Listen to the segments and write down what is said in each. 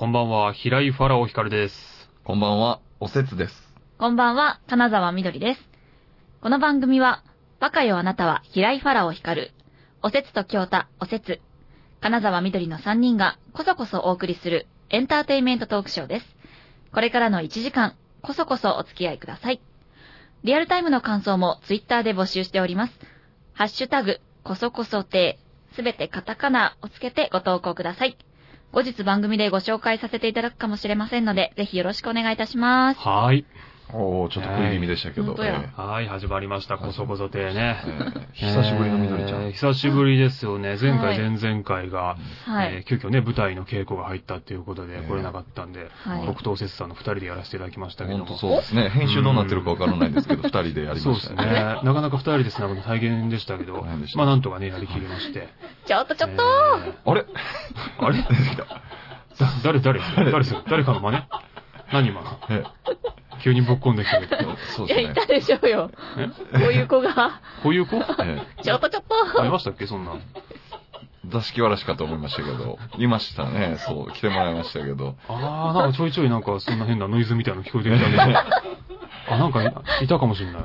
こんばんは、平井ファラオヒカルです。こんばんは、おせつです。こんばんは、金沢みどりです。この番組は、バカよあなたは平井ファラオ光る、おせつと京太、おせつ、金沢みどりの3人がこそこそお送りするエンターテインメントトークショーです。これからの1時間、こそこそお付き合いください。リアルタイムの感想もツイッターで募集しております。ハッシュタグ、こそこそ亭、すべてカタカナをつけてご投稿ください。後日番組でご紹介させていただくかもしれませんので、ぜひよろしくお願いいたします。はい。おー、ちょっと食い気味でしたけど。はい、始まりました、こそこそ亭ねー。えー久しぶりのみどりちゃん。えー久しぶりですよね。前回、はい前々回が、はい。えー急遽ね、舞台の稽古が入ったっていうことでえー来れなかったんで、はい僕とおせつさんの二人でやらせていただきましたけども。本当そうですね。編集どうなってるかわからないんですけど、二人でやりそうですね。ましたね。なかなか二人で繋ぐの大変でしたけどまあなんとかね、やりきりまして。ちょっとちょっと、えーあれ？あれ？出てきた。だ誰、誰誰誰かの真似？何今の？え急にぶっ込んできたけど。そういや、ですね。いたでしょうよ。え？こういう子が。こういう子？え？ちょっとちょっと。ありましたっけ？そんな座敷わらしかと思いましたけど、いましたね。そう、来てもらいましたけど。あー、なんかちょいちょいなんかそんな変なノイズみたいなの聞こえてきたけど。あ、なんかいいたかもしれない。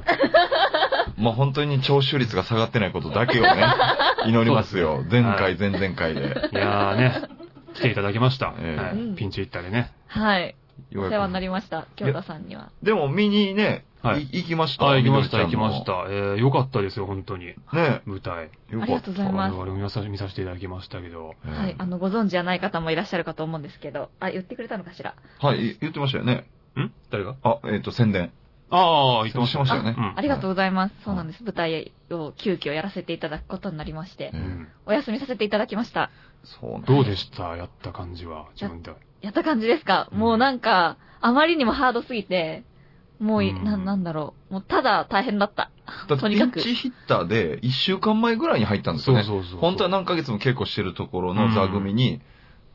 まあ本当に聴取率が下がってないことだけをね、祈りますよ。前回、前々回で。いやーね、来ていただきました。ええはいうんピンチヒッターでね。はい。お世話になりました。京太さんには。でも見にね、はいい行きました。あ、行きました、行きました。えー、よかったですよ、本当に。ね舞台。よかった。ありがとうございます我々も見さ見させていただきましたけど。えーはい。あの、ご存知じゃない方もいらっしゃるかと思うんですけど。あ、言ってくれたのかしら？はい、言ってましたよね。ん？誰が？あ、えっ、と、宣伝。ああ、言ってましたよねうんありがとうございます。そうなんです。舞台を急遽やらせていただくことになりましてえ。うんお休みさせていただきました。そうどうでした？やった感じは、自分で。やった感じですか？うんもうなんか、あまりにもハードすぎて、もうい、うんな、なんだろう。もうただ大変だった。だとにかくンチヒッターで1週間前ぐらいに入ったんですよね。そうそうそう。本当は何ヶ月も稽古してるところの座組に、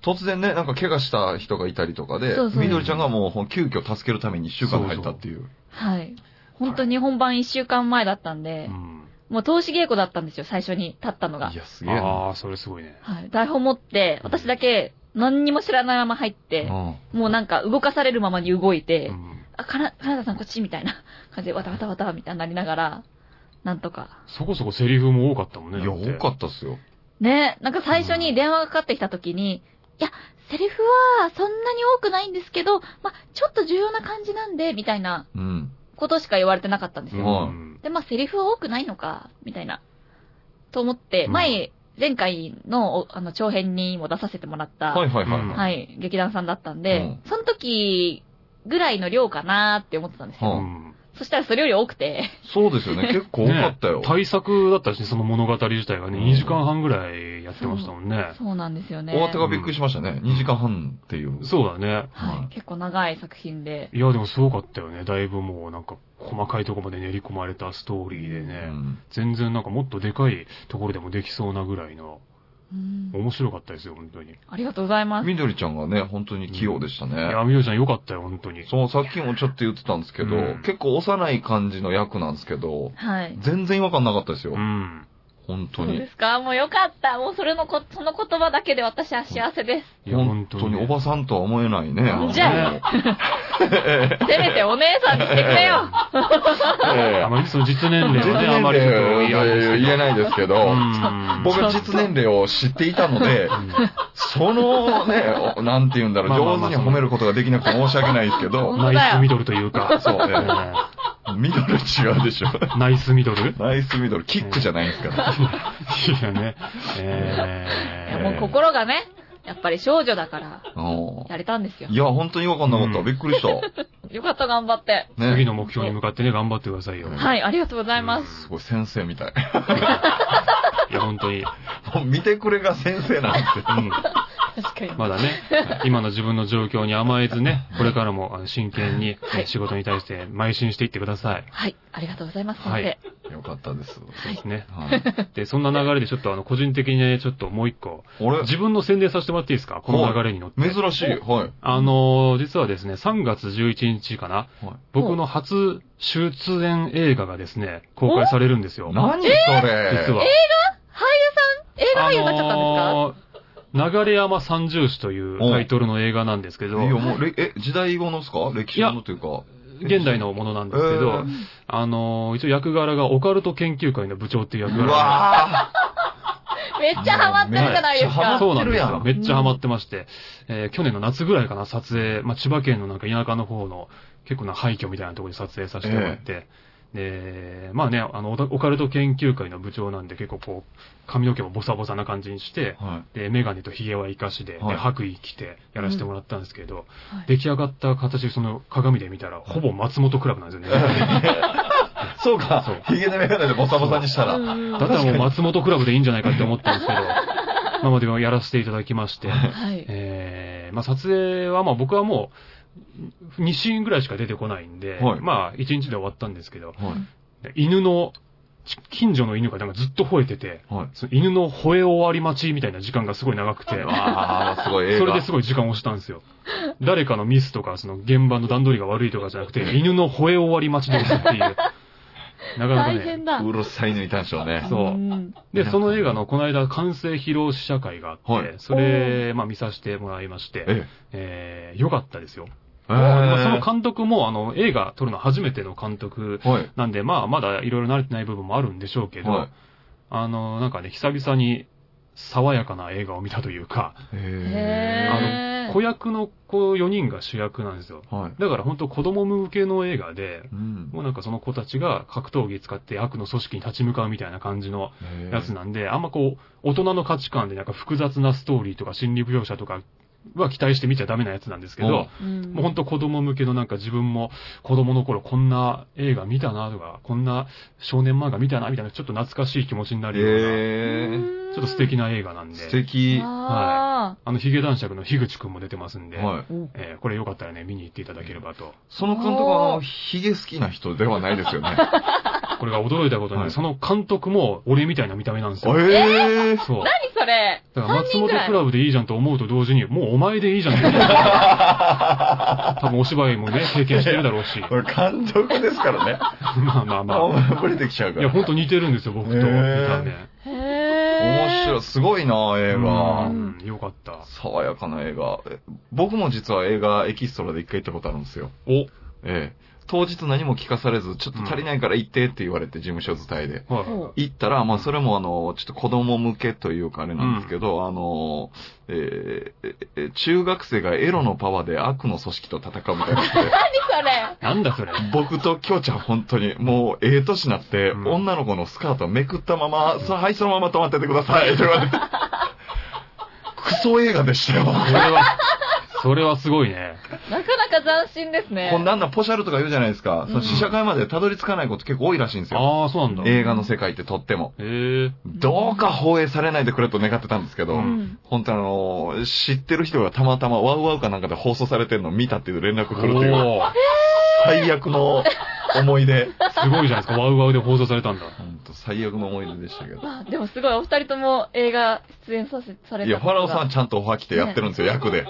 突然ね、なんか怪我した人がいたりとかで、そうそうみどりちゃんがもう急遽助けるために1週間入ったっていう。はい。本当に本番一週間前だったんでう、ん。もう投資稽古だったんですよ、最初に立ったのがい。や、すげえな。ああ、それすごいね。はい。台本持って、私だけ何にも知らないまま入って、うんもうなんか動かされるままに動いて、うんあ、かな、金田さんこっちみたいな 感じで、わたわたわたみたいになりながら、なんとか。そこそこセリフも多かったもんね。いや、多かったっすよ。ね、なんか最初に電話がかかってきた時に、いや、セリフはそんなに多くないんですけど、まあ、ちょっと重要な感じなんで、みたいなうん。ことしか言われてなかったんですよ。うんで、まあ、セリフは多くないのか、みたいな。と思って、うん前、前回の、おあの、長編にも出させてもらった、はいはいはい。うんはい、劇団さんだったんで、うんその時ぐらいの量かなーって思ってたんですよ。はうんそしたらそれより多くて、そうですよね。結構多かったよ。ね対策だったしね、その物語自体がね、うん2時間半ぐらいやってましたもんね。そうなんですよね。大手がびっくりしましたね。2時間半っていう。そうだね。はい、結構長い作品で。いや、でもすごかったよね。だいぶもうなんか細かいとこまで練り込まれたストーリーでうね。ん。全然なんかもっとでかいところでもできそうなぐらいの、うん面白かったですよ、本当に。いありがとうございます。みどりちゃんがね、本当に器用でしたね。や、みどりちゃんよかったよ、本当に。そう、さっきもちょっと言ってたんですけど、うん結構幼い感じの役なんですけど、はい。全然違和感なかったですよ。うん。本当にそうで。すか？もうよかった。もうそれのこ、その言葉だけで私は幸せです。いや、本本当にね。当におばさんとは思えないね。じゃあね せめてお姉さんにしてくれよ。ええ あまりその実年齢実はね、あ年まりいですけど言えないですけど、うん 僕は実年齢を知っていたので、そのね、おなんて言うんだろう、上手に褒めることができなくて申し訳ないですけど本、ナイスミドルというか。そうねねミドル違うでしょ。ナイスミドル？いナイスミドル、キックじゃないんですから。やね。いえーやもう心がね、やっぱり少女だから、うんやれたんですよい。や、本当に違和感なかった。うんびっくりした。よかった、頑張って。ね。次の目標に向かってね、頑張ってくださいよ。うんはい、ありがとうございます。すごい先生みたい。いや、本当に。もう見てくれが先生なんて。うん。確かに。まだね、今の自分の状況に甘えずね、これからもあの真剣にはいえ仕事に対して邁進していってください。はい、ありがとうございます、はい先よかったです。そうですね。はい。で、そんな流れでちょっとあの、個人的にね、ちょっともう一個、俺、自分の宣伝させてもらっていいですか？この流れに乗って。珍しい。はい。あのー実はですね、3月11日かな、はい僕の初出演映画がですね、公開されるんですよ。何それ？実は。映画俳優になっちゃったんですか、あのー流れ山三重士というタイトルの映画なんですけど。い、や、もう、れえ、時代後のですか？歴史後のというか。現代のものなんですけど、えー。あのー一応役柄がオカルト研究会の部長っていう役う柄わめっちゃハマってるじゃないですか。めっちゃハマそうなんですよ。めっちゃハマってまして、えー去年の夏ぐらいかな、撮影、まあ、千葉県のなんか田舎の方の結構な廃墟みたいなところで撮影させてもらって、で、まあね、あの、オカルト研究会の部長なんで結構こう、髪の毛もボサボサな感じにして、ーはい。で、メガネとヒゲは生かしで、はいで白衣着てやらせてもらったんですけど、はい出来上がった形でその鏡で見たら、ほぼ松本クラブなんですよね。そうかそう。ヒゲでメガネでボサボサにしたら。うんだったらもう松本クラブでいいんじゃないかって思ったんですけど、まあまあでもやらせていただきまして、はい。えー、まあ撮影はまあ僕はもう、2シーンぐらいしか出てこないんで、はいまあ1日で終わったんですけど、はい。犬の、ち近所の犬がなんかずっと吠えてて、はい。その犬の吠え終わり待ちみたいな時間がすごい長くて、ああ、すごい映画。それですごい時間を押したんですよ。誰かのミスとか、その現場の段取りが悪いとかじゃなくて、犬の吠え終わり待ちで押すっていう。なかなかね。うるさいのいたんでしょうね。そうんで、その映画のこの間完成披露試写会があって、はいそれ、まあ見させてもらいまして、ええー、よかったですよ。え。まあその監督も、あの、映画撮るの初めての監督はい。なんで、まあ、まだいろいろ慣れてない部分もあるんでしょうけど、はい。あの、なんかね、久々に爽やかな映画を見たというか、へー子役の子4人が主役なんですよ。はい。だから本当子供向けの映画で、うん。もうなんかその子たちが格闘技使って悪の組織に立ち向かうみたいな感じのやつなんで、あんまこう、大人の価値観でなんか複雑なストーリーとか心理描写とかは期待して見ちゃダメなやつなんですけど、うんもう本当子供向けのなんか自分も子供の頃こんな映画見たなとか、こんな少年漫画見たなみたいなちょっと懐かしい気持ちになるような、ええ。ちょっと素敵な映画なんで、素敵。ああのヒゲ男爵の樋口くんも出てますんで、はい。ーえーこれよかったらね、見に行っていただければと。その監督は、あの、ヒゲ好きな人ではないですよね。これが驚いたことに、はいその監督も俺みたいな見た目なんですよ。ええ。そう。何それだから松本クラブでいいじゃんと思うと同時に、もうお前でいいじゃんって。多分お芝居もね、経験してるだろうし。これ監督ですからね。まあまあまああ。ぶれてきちゃうかいや、ら。ほんと似てるんですよ、僕と見た目。へ面白い。すごいな、映う画。ん、よかった。爽やかな映画。え僕も実は映画エキストラで一回行ったことあるんですよ。お、ええ。当日何も聞かされず、ちょっと足りないから行ってって言われて、事務所伝えで。はい。ほ行ったら、まあそれもあの、ちょっと子供向けというかあれなんですけど、あの、えーえー中学生がエロのパワーで悪の組織と戦うみたいな。何それなんだそれ。僕ときょうちゃん本当に、もうええ年になって、うん女の子のスカートをめくったまま、さあ、はい、そのまま止まっててください、と言われて。クソ映画でしたよ。それは、それはすごいね。なかなか斬新ですね。こんなんなポシャルとか言うじゃないですか。うんその試写会までたどり着かないこと結構多いらしいんですよ。ああ、そうなんだ。へ映画の世界ってとっても。え。どうか放映されないでくれと願ってたんですけど、ううん。本当にあの、知ってる人がたまたまワウワウかなんかで放送されてるのを見たっていう連絡お来るっていう、ー最悪の思い出。すごいじゃないですか。ワウワウで放送されたんだ。本当最悪の思い出でしたけど。まあ、でもすごい、お二人とも映画出演させ、されたいや、ファラオさんん。ちゃんとオファー来てやってるんですよ、役で。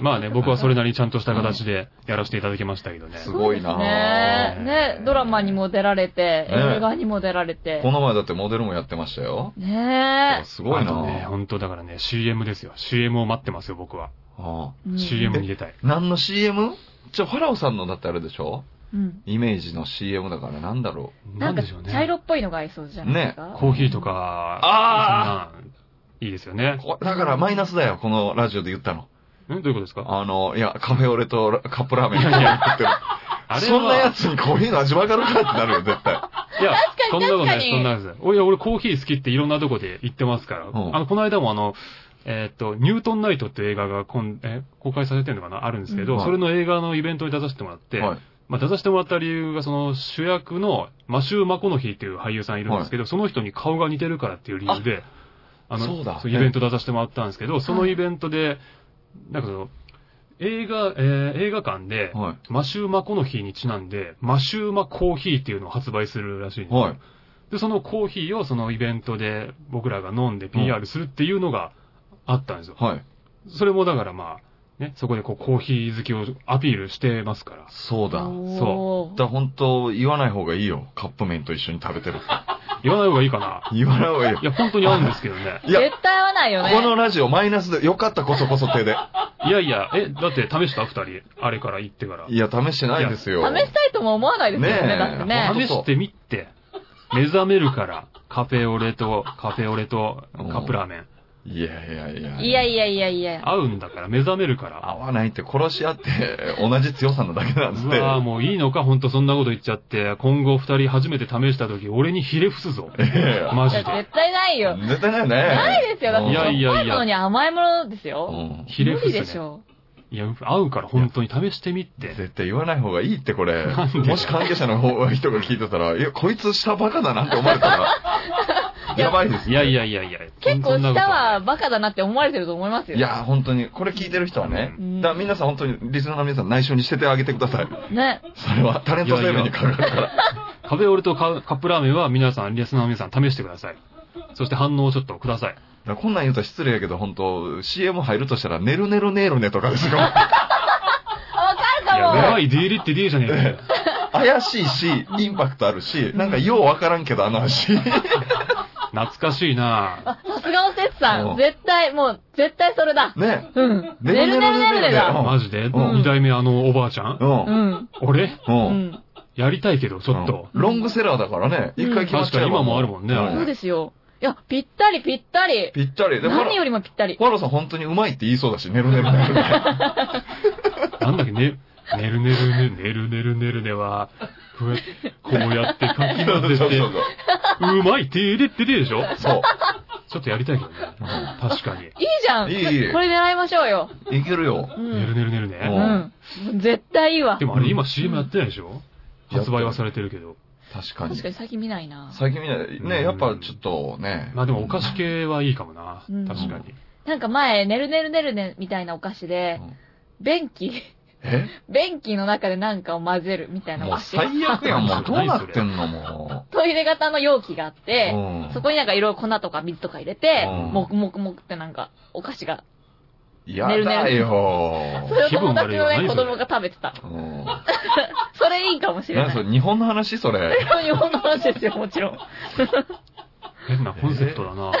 まあね、僕はそれなりにちゃんとした形でやらせていただきましたけどね。すごいなぁねねねドラマにも出られて、ね映画にも出られて。この前だってモデルもやってましたよ。ねえ。すごいなね、ぁ本当だからね、CM ですよ。CM を待ってますよ、僕は。ああうん CM に出たい。何の CM? じゃあ、ファラオさんのだってあれでしょ？うん。イメージの CM だからなんだろなかなんんでしょうね。茶色っぽいのが合いそうじゃないですか？コーヒーとか、あそんなんいいですよねう。。こだからマイナスだよ、このラジオで言ったの。んどういうことですか？あの、いや、カフェオレとカップラーメンいやいってる。あれはそんなやつにコーヒーの味わかるかってなるよ、絶対。いや、そんなことないそんなことないです。俺、俺コーヒー好きっていろんなとこで言ってますから。うんあの、この間もあの、えーっと、ニュートンナイトっていう映画が今、え、公開されてるのかな？あるんですけど、うんそれの映画のイベントに出させてもらって、はい。まあ、出させてもらった理由が、その主役のマシュー・マコノヒーっていう俳優さんいるんですけど、その人に顔が似てるからっていう理由で、あの、そうだイベント出させてもらったんですけど、そのイベントで、なんかその、映画、えー映画館で、はい。マシュー・マコノヒーにちなんで、マシューマコーヒーっていうのを発売するらしいんですよ。はい。で、そのコーヒーをそのイベントで僕らが飲んで PR するっていうのがあったんですよ。はい。それもだからまあ、ね、そこでこうコーヒー好きをアピールしてますから。そうだ。そだ本当言わない方がいいよ。カップ麺と一緒に食べてる。言わない方がいいかな。言わない方がいいよい。や、本当に合うんですけどね。いや、絶対合わないよね。このラジオマイナスで、よかったこそこそ手で。いやいや、え、だって試した二人。あれから行ってから。いや、試してないですよ。試したいとも思わないですよね、ねえだってね。試してみて。目覚めるから。カフェオレと、カフェオレとカップラーメン。いやいやいや。いやいやいやいや。合うんだから、目覚めるから。合わないって殺し合って、同じ強さなだけなんですって。うわぁ、もういいのかほんとそんなこと言っちゃって。今後二人初めて試した時、俺にひれ伏すぞ。ええマジで。いや絶対ないよ。絶対ないよね。ないですよ。だって、いやいやいやのに甘いものですよ。うんひれ無伏すね。理でしょ。いや、合うから本当に試してみって。絶対言わない方がいいって、これもし関係者の方人が聞いてたら、いや、こいつ下バカだなって思われたら、やばいです、いやいやいやいや。結構下はバカだなって思われてると思いますよ。いや、本当に、これ聞いてる人はね、うんだから皆さん本当に、リスナーの皆さん内緒にしててあげてください。ね。それはタレント生命にかかるから。カフェオレとカカップラーメンは皆さん、リスナーの皆さん試してください。そして反応をちょっとください。こんなん言うと失礼やけど、本当 CM 入るとしたら、ねるねるねるねとかですよ。あ、わかいや、うるかも。まいディーリってディーじゃねえ。怪しいし、インパクトあるし、なんかようわからんけど、あの足。懐かしいなあ、さすがおせつさうんん。絶対、もう、絶対それだ。ね。うん。ねねるねるねるねうんだ。マジで？うん二代目あのおばあちゃん？う。うんん。俺？う。うんん。やりたいけど、ちょっと。うんロングセラーだからね。一回決まっちゃえば確かに今もあるもんねあれそうですよ。いや、ぴったりぴったり。ぴったり。で、ファ何よりもぴったり。ロさん本当にうまいって言いそうだし、ねるねるねるね。なんだっけ、ね、ねるねるね、ねるねるねるねは、こうやって、こうやってかき混ぜて、そうそううまい、てーれってででしょ？そう。ちょっとやりたいけどね。確かに。いいじゃん。いいいいこれ狙いましょうよ。いけるよ。うん。ねるねるねるうね。うん。絶対いいわで。もあれ今うん CM やってないでしょ？発売はされてるけど。確かに確。かに最近見ないな。最近みんな、ね、やっぱちょっとね。まあでもお菓子系はいいかもなうん。確かに。なんか前、ねるねるねるねみたいなお菓子でうん、便器、え便器の中でなんかを混ぜるみたいなおもう。最悪やん、もう。どうなってんの、もトイレ型の容器があっう。て、うんそこになんかいろいろ粉とか水とか入れて、うんもくもくもくってなんかお菓子が。やねるねるだよそれを友達のね、子供が食べてた。うん。それいいかもしれない。何それ、日本の話それ。日本の話ですよ、もちろん。変なコンセプトだな。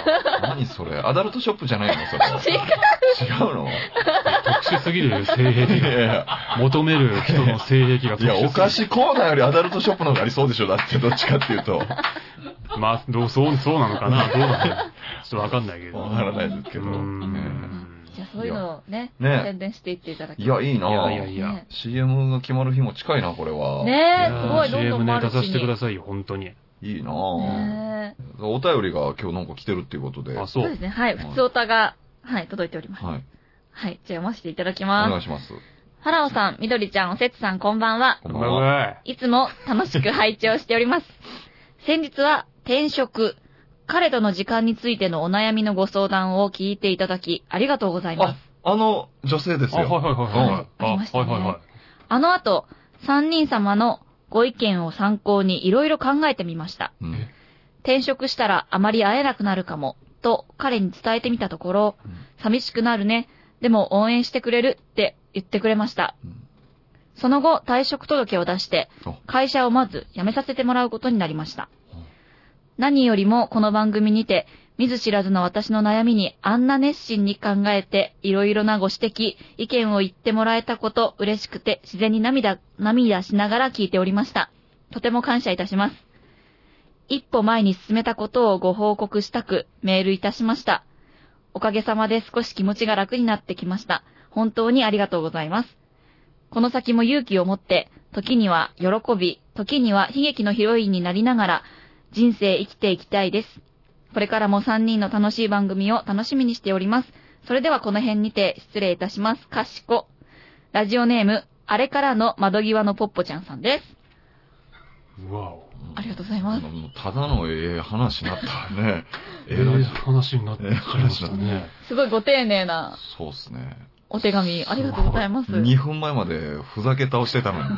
何それ？アダルトショップじゃないの？それ。違う。違うの？特殊すぎる性癖いやいが。や求める人の性癖がいや、特殊すぎる。お菓子コーナーよりアダルトショップの方がありそうでしょ？だって、どっちかっていうと。まあ、どう、そう、そうなのかな？どうなのちょっとわかんないけど。わからないですけど。じゃあそういうのをね、ね宣伝していっていただきいや、いいないやいやいやね CM が決まる日も近いな、これは。いねやえ、すごい、どんど CM ん。ね出させてくださいよ、本当に。いいなねお便りが今日なんか来てるっていうことで。あ、はそうそうです。ね。はい。普通おたが、はい、届いております。い。はい。じゃあ読ませていただきおます。願いします。ファラオさん、みどりちゃん、おせつさん、こんばんは。こんばんは。いつも楽しく拝聴しております。先日は転職、彼との時間についてのお悩みのご相談を聞いていただき、ありがとうございます。あ、あの女性ですあ、よ。はいはいはいはい。はいありましたねはいはいはい。あの後、三人様のご意見を参考にいろいろ考えてみました。うんえ転職したらあまり会えなくなるかも、と彼に伝えてみたところ、寂しくなるね。でも応援してくれるって言ってくれました。うんその後、退職届を出してお、会社をまず辞めさせてもらうことになりましたお。何よりもこの番組にて、見ず知らずの私の悩みにあんな熱心に考えて、いろいろなご指摘、意見を言ってもらえたこと嬉しくて、自然に涙、涙しながら聞いておりました。とても感謝いたします。一歩前に進めたことをご報告したく、メールいたしました。おかげさまで少し気持ちが楽になってきました。本当にありがとうございます。この先も勇気を持って、時には喜び、時には悲劇のヒロインになりながら、人生生きていきたいです。これからも3人の楽しい番組を楽しみにしております。それではこの辺にて失礼いたします。かしこ。ラジオネーム、あれからの窓際のポッポちゃんさんです。うわお。ありがとうございます。ただのええ話になったね。ええ話になってきましたね。すごいご丁寧なそうっすね。お手紙、ありがとうございます。2分前までふざけ倒してたのに。ね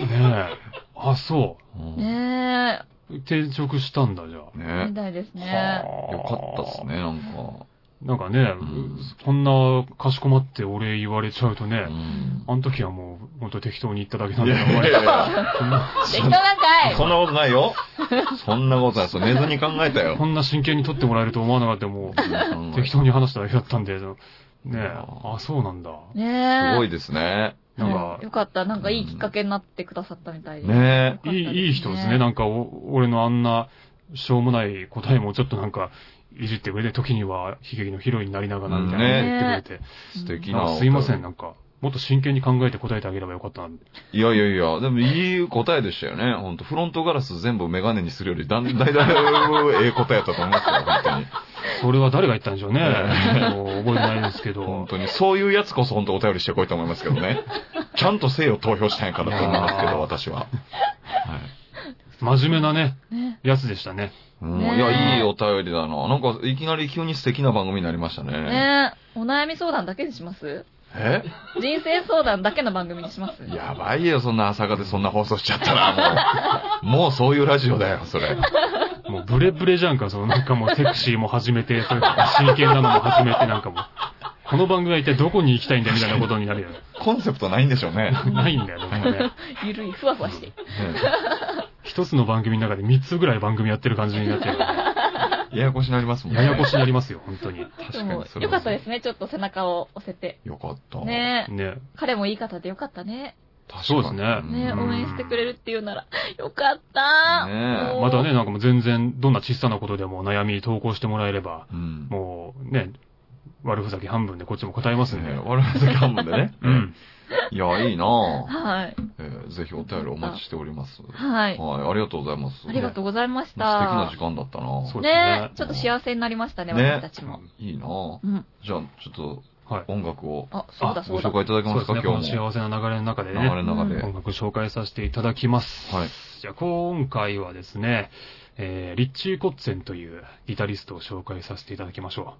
え。あ、そうんねう。転職したんだ、じゃあ。え、ね。みたいですね。はあ。よかったっすね、なんか。なんかね、ん。こんなかしこまってお礼言われちゃうとね、うん。あの時はもう、ほんと適当に言っただけなんだいやいやいや。こんな適当なんかい。そんなことない。よ。そんなことない。そう寝ずに考えたよこ。んな真剣に撮ってもらえると思わなかったもう、適当に話しただけだったんで、ねえ、あ、そうなんだ。ねえ。すごいですね。なんかよかった。なんかいいきっかけになってくださったみたいで。ねいい、いい人ですね。なんかお、俺のあんな、しょうもない答えもちょっとなんか、いじってくれて、時には悲劇のヒロインになりながらみたいなこと言ってくれて、素敵な。すいません、なんか、もっと真剣に考えて答えてあげればよかったな。いやいやいや、でもいい答えでしたよね。ほんと、フロントガラス全部メガネにするより、だんだいだいええ答えやったと思いますよ、本当に。それは誰が言ったんでしょうね。もう覚えてないですけど。本当に、そういうやつこそ本当お便りしてこいと思いますけどね。ちゃんとせよ投票したんやからと思いますけど、私は。はい。真面目なね、ね。やつでしたね。うん、いや、いいお便りだな。なんか、いきなり急に素敵な番組になりましたね。ねえ。お悩み相談だけにします？え？人生相談だけの番組にしますやばいよ、そんな朝方でそんな放送しちゃったら、もう。もうそういうラジオだよ、それ。もうブレブレじゃんか、そのなんかもうセクシーも始めて、それ真剣なのも始めて、なんかもう、この番組は一体どこに行きたいんだみたいなことになるよ。コンセプトないんでしょうね。ないんだよ、どこもね。ゆるい、ふわふわして。一つの番組の中で三つぐらい番組やってる感じになってるからややこしになりますもんね。ね。ややこしになりますよ、本当に。確かにそれはよかったですね。ちょっと背中を押せて。よかった。ねえ。ね。彼もいい方でよかったね。確かに。そうですねね応援してくれるっていうなら、よかったまたね、なんかもう全然、どんな小さなことでも悩み投稿してもらえれば、うん。もうね、悪ふざけ半分でこっちも答えますんで。ね我々だけ半分でね。うん。いや、いいなぁ。はい。えーぜひお便りお待ちしております。はい。はい、ありがとうございます。ありがとうございまし素敵なた時。間だったなそうですねねちょっと幸せになりましたね、ね私たちも。いいなぁうん。じゃあ、ちょっはいと。音楽をあ、そうだそうだ。ご紹介いただけまですね、この今日も。幸せな流れの中で流れね、の中で。うん音楽紹介させていただきます。はい。じゃあ、今回はですね、えー、リッチー・コッツェンというギタリストを紹介させていただきましょ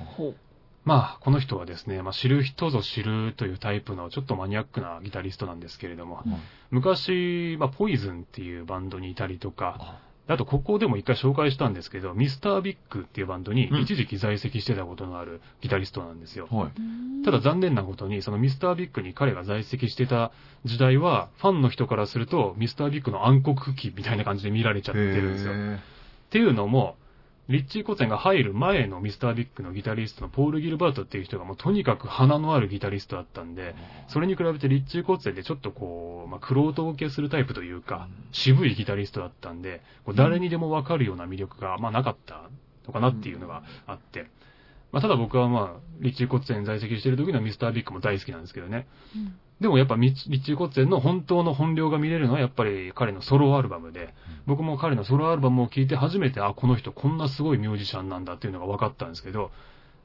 う。ほう。まあ、この人はですね、まあ、知る人ぞ知るというタイプのちょっとマニアックなギタリストなんですけれども、昔、まあ、ポイズンっていうバンドにいたりとか、あとここでも一回紹介したんですけど、ミスタービッグっていうバンドにうん一時期在籍してたことのあるギタリストなんですよ。はい。ただ残念なことに、そのミスタービッグに彼が在籍してた時代は、ファンの人からすると、ミスタービッグの暗黒期みたいな感じで見られちゃってるんですよ。へっていうのも、リッチー・コツェンが入る前のミスタービッグのギタリストのポール・ギルバートっていう人がもうとにかく鼻のあるギタリストだったんで、それに比べてリッチー・コツェンでちょっとこう、まあ、クロート受けするタイプというか、渋いギタリストだったんで、誰にでもわかるような魅力が、まあなかったのかなっていうのがあって、まあただ僕はまあ、リッチー・コツェン在籍してる時のミスタービッグも大好きなんですけどね。うん。でもやっぱミッチリッチー・コッツェンの本当の本領が見れるのはやっぱり彼のソロアルバムで、僕も彼のソロアルバムを聴いて初めて、あ、この人こんなすごいミュージシャンなんだっていうのが分かったんですけど、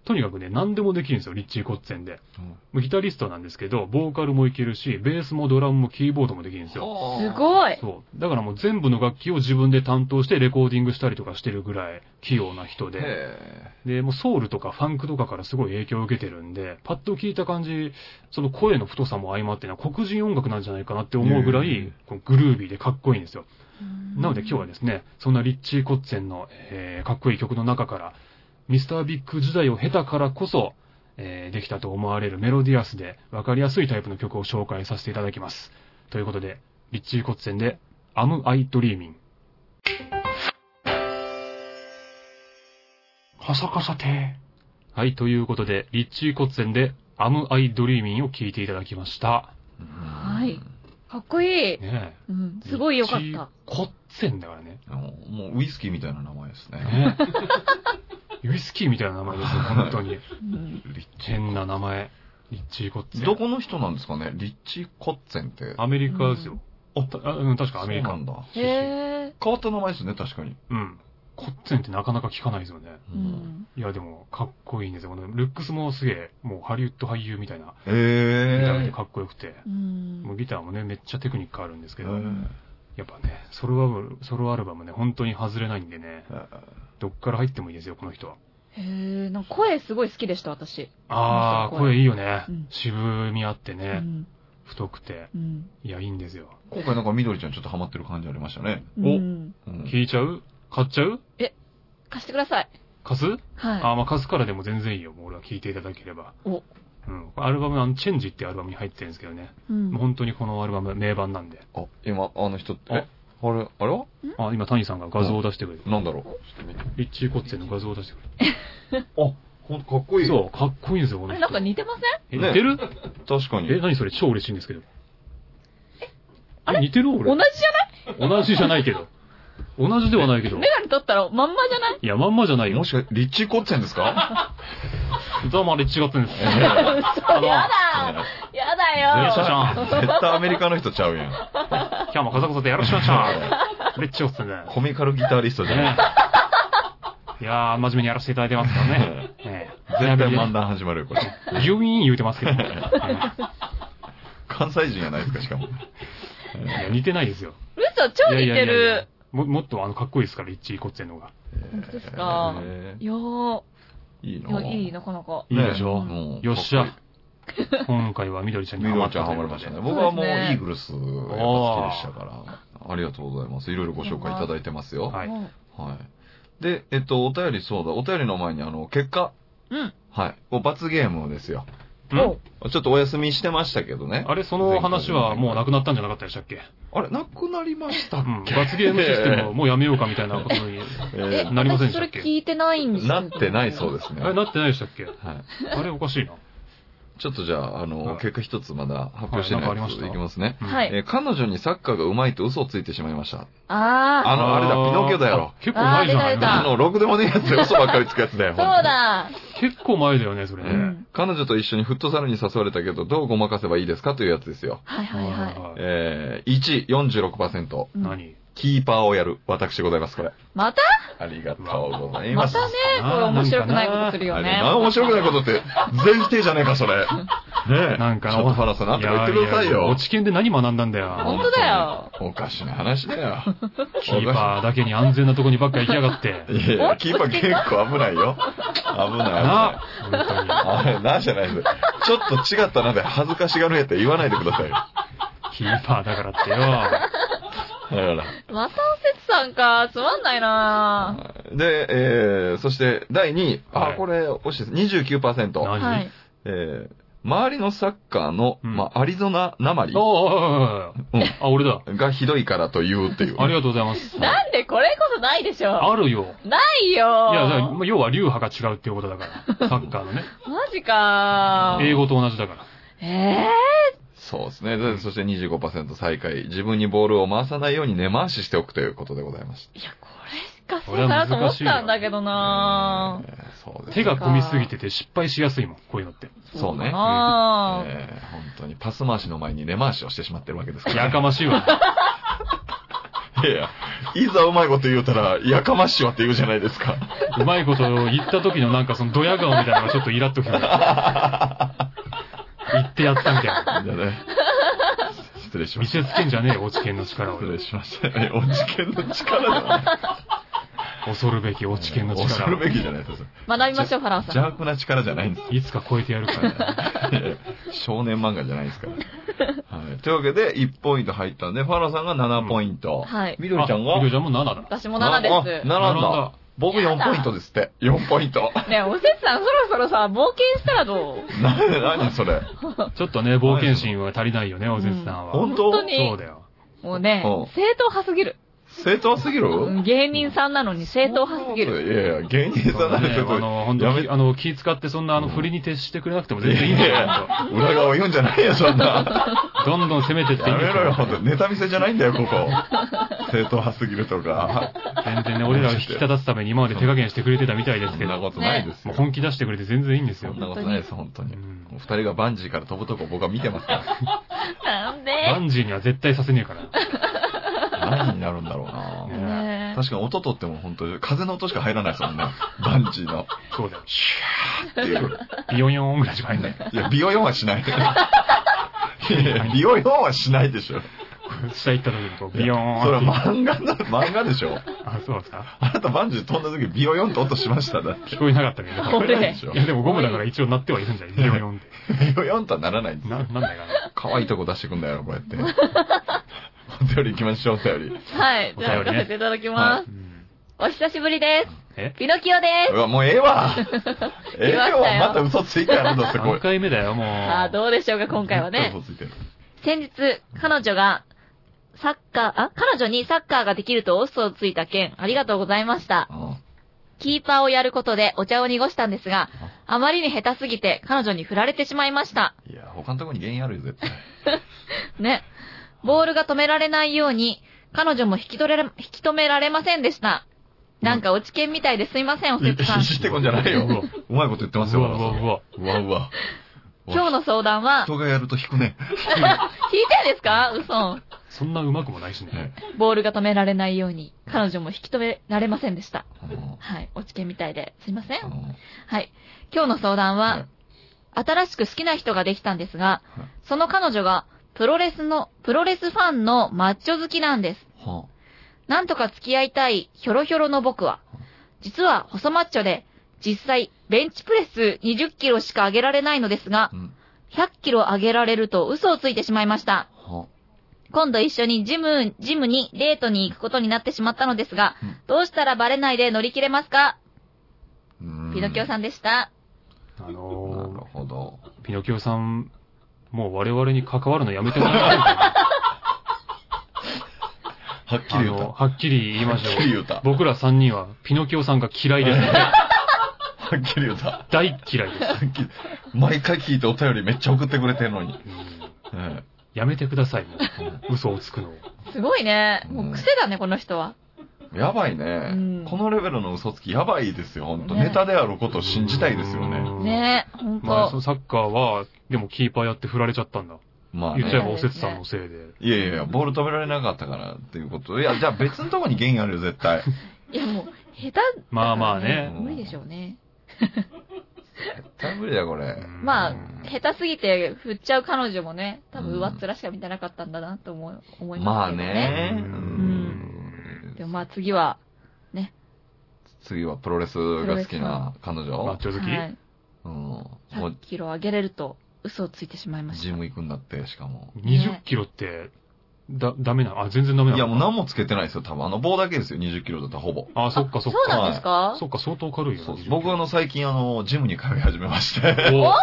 とにかくね、何でもできるんですよ、リッチー・コッツェンで。うんもうギタリストなんですけど、ボーカルもいけるし、ベースもドラムもキーボードもできるんですよ。すい。ごい。そう。だからもう全部の楽器を自分で担当してレコーディングしたりとかしてるぐらい器用な人で。へで、もうソウルとかファンクとかからすごい影響を受けてるんで、パッと聞いた感じ、その声の太さも相まってな、黒人音楽なんじゃないかなって思うぐらいうん、こうグルービーでかっこいいんですよ。なので今日はですね、そんなリッチー・コッツェンの、えーかっこいい曲の中から、ミスタービッグ時代を経たからこそ、えーできたと思われるメロディアスで分かりやすいタイプの曲を紹介させていただきます。ということで、リッチー・コッツェンで、Am I Dreaming? カサカサてはい、ということで、リッチー・コッツェンで、Am I Dreaming? を聴いていただきました。ーはい。かっこいい。ねえ。うん。すごいよかっリッチーた。コッツェンだからね。もうウイスキーみたいな名前ですね。ねウイスキーみたいな名前ですよ、本当に。変な名前。リッチー・コッツェン。どこの人なんですかね？リッチー・コッツェンって。アメリカですよ。あたあうん、確かアメリカ。なんだ。へえ。変わった名前ですね、確かに。うん。コッツェンってなかなか聞かないですよね。う。ん。いや、でも、かっこいいんですよ。このルックスもすげえ、もうハリウッド俳優みたいな、へえ見た目でかっこよくて。うんもうギターもね、めっちゃテクニックあるんですけど、ーやっぱね、ソロアルバム、ソロアルバムね、本当に外れないんでね、どっから入ってもいいですよ、この人は。へえ、なんか声すごい好きでした、私。あー、声声いいよね。うん渋みあってうね、ん。太くて。うん。いや、いいんですよ。今回なんか緑ちゃんちょっとハマってる感じありましたね。お聞いちゃう？買っちゃう？貸してください。貸す？はあ、まあ貸すからでも全然いいよ。もう俺は聞いていただければ。い。お。うん。アルバム、あの、チェンジっていうアルバムに入ってるんですけどね。うんもう本当にこのアルバム名盤なんで。あ、今、あの人って、あえあれ、あれは？あ、今、谷さんが画像を出してくれる。なんだろう？ちょっと見て。リッチー・コッツェの画像を出してく あ、ほんとかっこいい。れる。そう、かっこいいんですよ、この人。なんか似てません？え、似てる？確かに。え、何それ？超嬉しいんですけど。あれ？似てる俺。同じじゃない？同じじゃないけど。同じではないけど。メガネ取ったらまんまじゃない？いや、まんまじゃないよも。しかリッチー・コッツェンですか？どうもあれ違ったんです。嘘やだやだよよっしゃしゃん。絶対アメリカの人ちゃうやん。今日もこそこそでよろしくお願いします。レッチオっすね。コミカルギタリストじゃないね。いやー、真面目にやらせていただいてますからね。ね絶対漫談始まるよ、これ。ギュイーン言うてますけど。ね関西人やないですか、しかも。いや似てないですよ。嘘超似ていやいやいやいやる。ももっとあの、かっこいいですから、リッチー・コッツェの方が。本当ですか？へいやー、ーいいいなや、いい、なかなか。いいでしょ、うんよっしゃ。今回はみどりちゃんにみどりちゃんハマったというハマりましたね。ことで。僕はもうイーグルスがやっぱ好きでしたから。ありがとうございます。いろいろご紹介いただいてますよ。はいうんはい。で、えっと、お便りそうだ。お便りの前にあの、結果。うん。はい。罰ゲームですよ。ちょっとお休みしてましたけどね。あれ、その話はもうなくなったんじゃなかったでしたっけ？あれ、なくなりましたっうん。け、罰ゲームシステムをもうやめようかみたいなことに。え、えなりませんで私それしたっけ？聞いてないんですーなってないそうですね。あれ、なってないでしたっけ？はい。あれ、おかしいな。ちょっとじゃあ、あの、はい結果一つまだ発表してないやつはいいきますね。うんはいえー彼女にサッカーが上手いと嘘をついてしまいました。ああの、あれだ、ピノキオだよ。あ結構前じゃない？あの、ろくでもねえやつで嘘ばっかりつくやつだよ。ー、そうだ。結構前だよね、それね。うん彼女と一緒にフットサルに誘われたけど、どうごまかせばいいですかというやつですよ。はいはいはい。い。えー、1、46%。うん何？キーパーをやる。私ございます、これ。また？ありがとうございます。またね、これ面白くないことするよね。あれな面白くないことって、全否定じゃねえか、それ。ねえ。なんかちょっとファラさん、なんとか言ってくださいよ。落ち研で何学んだんだよ。本当だよ。おかしな話だよ。キーパーだけに安全なとこにばっか行きやがって。いやいや、キーパー結構危ないよ。危ない、危なない。本当に。あれ、なじゃないです。ちょっと違ったなで恥ずかしがるやって言わないでくださいよ。キーパーだからってよ。だから。またおせつさんか。つまんないなで、えー、そして、第2位。あ、はいこれ、惜しいです。29%。何はい。えー、周りのサッカーの、うんまあ、アリゾナ鉛おおおうんあ、俺だ。がひどいからと言うっていう。ありがとうございます。なんでこれこそないでしょ。あるよ。ないよ。いや、要は流派が違うっていうことだから。サッカーのね。マジか英語と同じだから。えそうですね。でそして25%再開。自分にボールを回さないように根回ししておくということでございましー、いや、これしかそうだなと思ったんだけどた。なえーそうです手が込みすぎてて失敗しやすいもん、こういうのって。そうねかなえー本当にパス回しの前に根回しをしてしまってるわけですから。やかましいわ。い やいや、いざうまいこと言うたら、やかましいわって言うじゃないですか。うまいことを言った時のなんかそのドヤ顔みたいなのがちょっとイラっときて。言ってやったみたいな。じゃあね。失礼しま見した。せつけんじゃねえよ、落ち研の力を失。礼しました。えお知見の力じゃない。恐るべき落ち研の力を恐る。べきじゃないです。学びましょう、ファラオさん。邪悪な力じゃないんです。いつか超えてやるからね。少年漫画じゃないですから。はい。というわけで、1ポイント入ったんで、ファラさんが7ポイント。はいみどりちゃんがあみどりちゃんも7だ。私も7です。あ7並んだだ。僕4ポイントですって。4ポイント。ねえ、おせつさん、そろそろさ、冒険したらどう？な、何それ。ちょっとね、冒険心は足りないよね、おせつさんは。本当？本当に？そうだよ。もうねうん、正統派すぎる。正当すぎる？うん芸人さんなのに正統派すぎる。いやいや、芸人さんなんでねちょっとあの、本当に、あの、気使ってそんな、あの、振りに徹してくれなくてもい全然いいんだよ、裏側言うんじゃないよ、そんな。どんどん攻めてってやめろよ、ほんと。ネタ見せじゃないんだよ、ここ。正当派すぎるとか。全然ね、俺らを引き立たすために今まで手加減してくれてたみたいですけど、もそんなことないですよ。う本気出してくれて全然いいんですよそん。なことないです、本当に。うんお二人がバンジーから飛ぶとこ僕は見てますから。なんで？バンジーには絶対させねえから。何になるんだろうな。ねえ確かに音とっても本当に風の音しか入らないですもんね。バンジーの。そうだよ。シューっていう。ビヨヨーンぐらいしか入んない。いや、ビヨヨンはしない。いやいやビヨヨンはしないでしょ。下行った時にこう、ビヨーンそれは。漫画の、漫画でしょ。あ、そうですかあなたバンジー飛んだ時ビヨヨンって音しました？だって。聞こえなかったけど。これでしょいや、でもゴムだから一応鳴ってはいるんじゃないビヨヨンって。ビヨヨンとはならないんですな、よ。なんだよな。可愛いとこ出してくんだよ、こうやって。お便り行きましょう、お便り。はい。じゃあ、お便りね読ませていただきます。お久しぶりです。え？ピノキオです。うわ、もうええわ。ええわ、また嘘ついたやろ、どうせこ何れ。回目だよ、もう。あーどうでしょうか、今回はね。嘘ついてる。先日、彼女が、サッカー、あ、彼女にサッカーができると嘘をついた件、ありがとうございました。あキーパーをやることでお茶を濁したんですが、あまりに下手すぎて彼女に振られてしまいました。いや、他のとこに原因あるよ、絶対。ね。ボールが止められないように、彼女も引き取れら、引き止められませんでした。なんか落ち券みたいですいません、おせつさんい。してこんじゃないよ。うまいこと言ってますよ、うわうわうわ。うわうわ。今日の相談は、人がやると引くね。引いてんですか嘘。そんな上手くもないしね。ねボールが止められないように、彼女も引き止められませんでした。あのはい。落ち券みたいで、すいませんはい。今日の相談は、新しく好きな人ができたんですが、はいその彼女が、プロレスの、プロレスファンのマッチョ好きなんです。はなんとか付き合いたい、ひょろひょろの僕は、実は細マッチョで、実際、ベンチプレス20キロしか上げられないのですがあ、うん。100キロ上げられると嘘をついてしまいました。は今度一緒にジム、ジムにデートに行くことになってしまったのですがうん、どうしたらバレないで乗り切れますか？うんピノキオさんでした。あなるのほど。ー、ピノキオさん、もう我々に関わるのやめてもらってはっきり言うた。の、はっきり言いましょはっきり言ううた。。僕ら三人はピノキオさんが嫌いです。はっきり言うた。大嫌いです。毎回聞いてお便りめっちゃ送ってくれてんのに。うんえやめてください、もう。嘘をつくのを。すごいね。もう癖だね、この人は。えやばいね、うんこのレベルの嘘つきやばいですよ、本当、ねネタであることを信じたいですよね。うんねえ、ほんまあ、そと。のサッカーは、でもキーパーやって振られちゃったんだ。まあね。言っちゃえばおせつさんのせいで。いやいやいや、ボール止められなかったからっていうこと。いや、じゃあ別のとこに原因あるよ、絶対。いやもう、下手だからまあまあね無理でしょうね。絶対無理だよ、これ。うんまあ、下手すぎて振っちゃう彼女もね、多分上っ面しか見てなかったんだなと思う思いまあますけどね。ね。うんうんでもまあ次は、次はプロレスが好きな彼女？マッチョ好き、はい、うん。も100う、キロ上げれると嘘をついてしまいました。ジム行くんだって、しかも。?20 キロって、だ、ダメなの？あ、全然ダメないのや、もう何もつけてないですよ、多分。あの棒だけですよ、20キロだったらほぼ。あ、そっかそっそうか。なんですか？そっか、相当軽いよそうね。僕はあの、最近あの、ジムに通い始めまして。お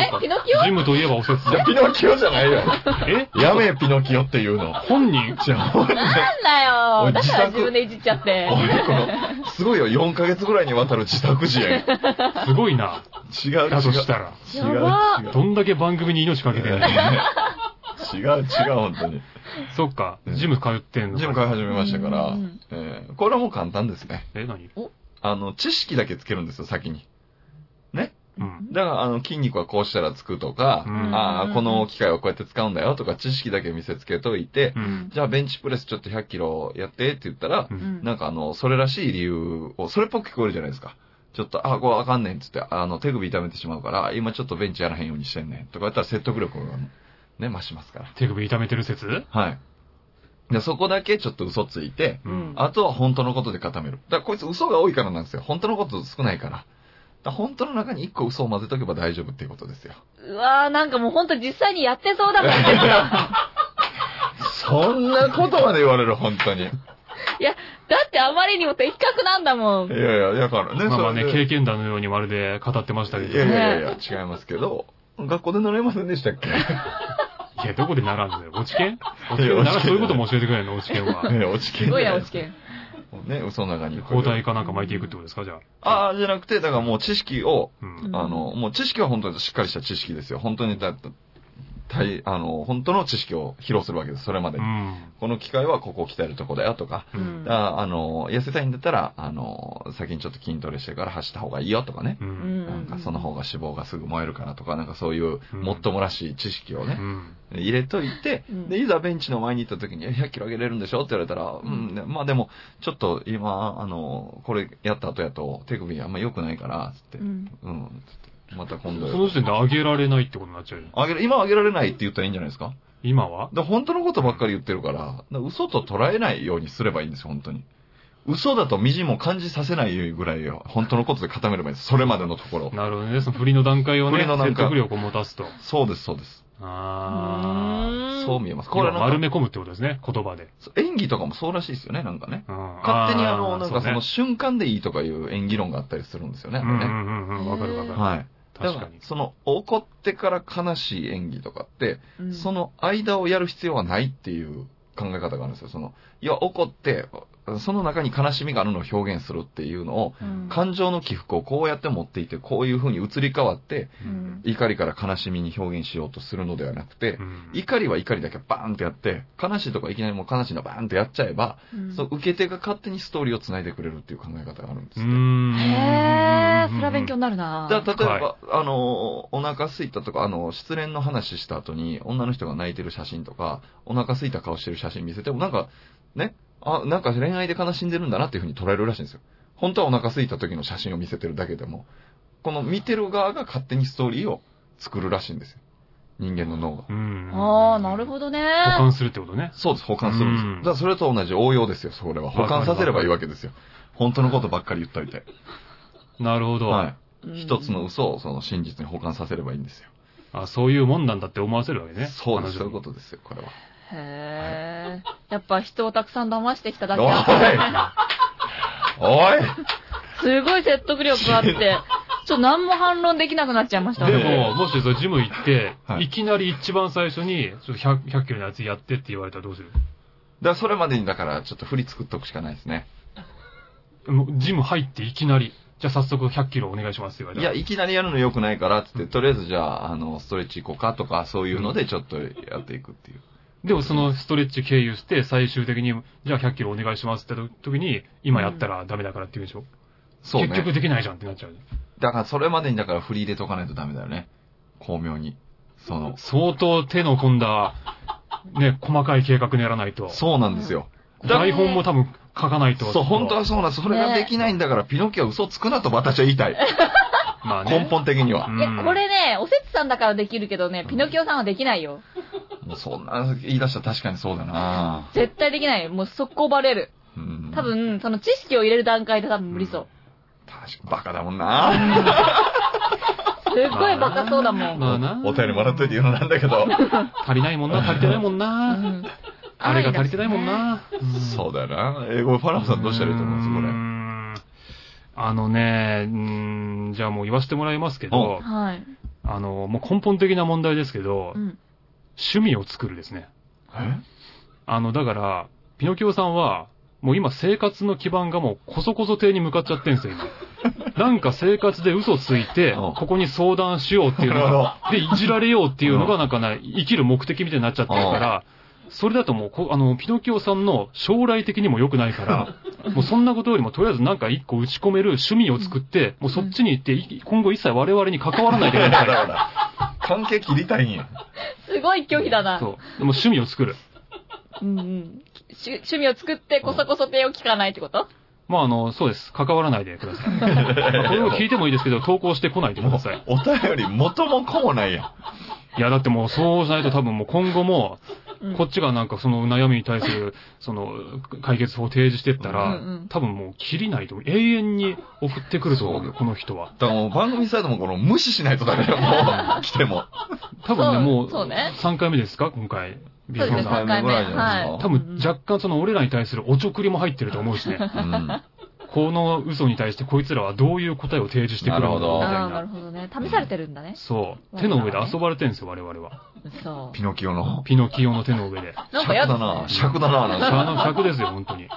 え、ピノキオ？ジムといえばおせつさいや、ん。ピノキオじゃないよ。え？やめえ、ピノキオっていうの。本人？じゃあ、なんだよおいだから自分でいじっちゃって。俺この、すごいよ、4ヶ月ぐらいにわたる自作自演。すごいな。違う、違う。だとしたら。違う、やば違う。どんだけ番組に命かけてんの違う、違う、本当に。そっか、ジム通ってんのかジム通い始めましたからうん、えーこれはもう簡単ですね。え、何？あの、知識だけつけるんですよ、先に。ね？うん。だから、あの、筋肉はこうしたらつくとか、うんああ、この機械はこうやって使うんだよとか、知識だけ見せつけといて、うん。じゃあベンチプレスちょっと100キロやってって言ったらう、ん。なんかあの、それらしい理由を、それっぽく聞こえるじゃないですか。ちょっと、あ、これあかんねんっつって、あの、手首痛めてしまうから、今ちょっとベンチやらへんようにしてんねん。とかやったら説得力がね、増しますから。手首痛めてる説？はい。で、そこだけちょっと嘘ついて、うん。あとは本当のことで固める。だからこいつ嘘が多いからなんですよ。本当のこと少ないから。だから本当の中に一個嘘を混ぜとけば大丈夫っていうことですよ。うわーなんかもうほんと実際にやってそうだもんね。そんなことまで言われる、本当に。いいや、だってあまりにも的確なんだもん。やいや、だからね、まあまあね、それで経験談のようにまるで語ってましたけど。いやいいやいや、違いますけど、学校で習いませんでしたっけ？や、どこで習うんだよ。落ち研？落いやち研なんそういうことも教えてくれるの、落ち研は。え え、落ち研すごいな、落ち券。ね、嘘の中に。抗体かなんか巻いていくってことですか、じゃあ。ああ、じゃなくて、だからもう知識を、うん。あの、もう知識は本当にしっかりした知識ですよ。本当にだって、対、あの、本当の知識を披露するわけです、それまでに。うん。この機械はここを鍛えるとこだよとか、ううんん。ああの、痩せたいんだったら、あの、先にちょっと筋トレしてから走った方がいいよとかね。う。うんんなんかその方が脂肪がすぐ燃えるからとか、なんかそういううんもっともらしい知識をね、うん。入れといて、うんで、いざベンチの前に行った時に、え100キロ上げれるんでしょって言われたら、うん、ねまあでも、ちょっと今、あの、これやった後やと手首あんま良くないから、つって、ううん、ん。つって、また今度。その時点で上げられないってことになっちゃうよ。上げる、今上げられないって言ったらいいんじゃないですか？今は？で本当のことばっかり言ってるから、だから嘘と捉えないようにすればいいんですよ、本当に。嘘だとみじんも感じさせないぐらいよ。本当のことで固めればいいんです。それまでのところ。なるほどね。その振りの段階をね、振りの段階説得力を持たすと。そうです、そうです。あそう見えます。これ丸め込むってことですね、言葉で。演技とかもそうらしいですよね、なんかね。うん勝手にあの、なんかその瞬間でいいとかいう演技論があったりするんですよね。ねうんうんうんうん、わかるわかる。はい。だか確からに、。その、怒ってから悲しい演技とかって、うんその間をやる必要はないっていう考え方があるんですよ。その、いや、怒って、その中に悲しみがあるのを表現するっていうのを、うん。感情の起伏をこうやって持っていて、こういう風に移り変わって、うん。怒りから悲しみに表現しようとするのではなくてう、ん。怒りは怒りだけバーンってやって、悲しいとかいきなりもう悲しいのバーンってやっちゃえば、うん。そう受け手が勝手にストーリーを繋いでくれるっていう考え方があるんですうって。ん。へー、それは勉強になるな。だ例えば、はあの、お腹空いたとか、あの、失恋の話した後に、女の人が泣いてる写真とか、お腹空いた顔してる写真見せても、なんか、ね、あ、なんか恋愛で悲しんでるんだなっていう風に捉えるらしいんですよ。本当はお腹空いた時の写真を見せてるだけでも、この見てる側が勝手にストーリーを作るらしいんですよ。人間の脳が。うん。ああ、なるほどね。保管するってことね。そうです、保管するんですだからそれと同じ応用ですよ、それは。保管させればいいわけですよ。本当のことばっかり言っといて。なるほど。はい。うん一つの嘘をその真実に保管させればいいんですよ。あ、そういうもんなんだって思わせるわけね。そうです、そういうことですよ、これは。へえ。やっぱ人をたくさん騙してきただけおいあおいすごい説得力あって、ちょっと何も反論できなくなっちゃいました。でねも、もしそのジム行って、はいい、きなり一番最初に、ちょっと 100, 100キロのやつやってって言われたらどうする？だからそれまでにだからちょっと振り作っとくしかないですね。もうジム入っていきなり、じゃあ早速100キロお願いしますって言われいや、たら。いきなりやるの良くないからっつって、とりあえずじゃあ、あの、ストレッチ行こうかとか、そういうのでちょっとやっていくっていう。でもそのストレッチ経由して、最終的に、じゃあ100キロお願いしますって時に、今やったらダメだからって言うんでしょ、そうね。結局できないじゃんってなっちゃう。だからそれまでにだから振り入れとかないとダメだよね。巧妙に。その、相当手の込んだ、ね、細かい計画練らないと。そうなんですよ。だ台本も多分書かないと。そう、本当はそうなんです。それができないんだから、ピノキオは嘘つくなと私は言いたい。まあね。根本的には。うんいや、これね、おせつさんだからできるけどね、ピノキオさんはできないよ。もうそんな言い出したら確かにそうだな絶対できないよ。もう速攻バレる。うん多分、その知識を入れる段階で多分無理そう。確かバカだもんなすっごいバカそうだもん。まあな。お便りもらっといて言うのなんだけど。足りないもんな、足りてないもんうな。んあれが足りてないもん。な。そうだよな。英語、ファラムさんどうしたらいいと思うんですこれ？んあのね、うーんじゃあもう言わせてもらいますけど、はい。あの、もう根本的な問題ですけど、うん。趣味を作るですね。え？あの、だから、ピノキオさんは、もう今生活の基盤がもうこそこそ亭に向かっちゃってんすよ、今。なんか生活で嘘ついて、うんここに相談しようっていうのが、で、いじられようっていうのがなんかね、生きる目的みたいになっちゃってるから、それだともうこ、あの、ピノキオさんの将来的にも良くないから、もうそんなことよりもとりあえずなんか一個打ち込める趣味を作って、もうそっちに行って、い今後一切我々に関わらないでくだださい。から、関係切りたいんや。すごい拒否だな。そう。でも趣味を作る。うんうん。し趣味を作ってこそこそ手を聞かないってこと？まあ、あの、そうです。関わらないでください。まあこれを聞いてもいいですけど、投稿してこないでください。お便り元も子もないやん。いや、だってもうそうしないと多分もう今後も、うんこっちがなんかその悩みに対する、その、解決法を提示してったら、うんうん多分もう切りないと、永遠に送ってくると思うよ、そうこの人は。だからもう番組サイドもこの無視しないとダメだよ、もう。来ても。多分ね、もう、そうね3回目ですか？今回。ビそうですね、さん3回目。ぐらいじゃないですはか多分若干その俺らに対するおちょくりも入ってると思うしね。うん。この嘘に対してこいつらはどういう答えを提示してくるのかなるほどみたいああ、ななる。ほどね。試されてるんだね。そう。手の上で遊ばれてるんですよ、我々は。そピノキオの。ピノキオの手の上で。う。なんかやだ尺だな。ね。尺だな、なんか。あの100ですよ、本当に。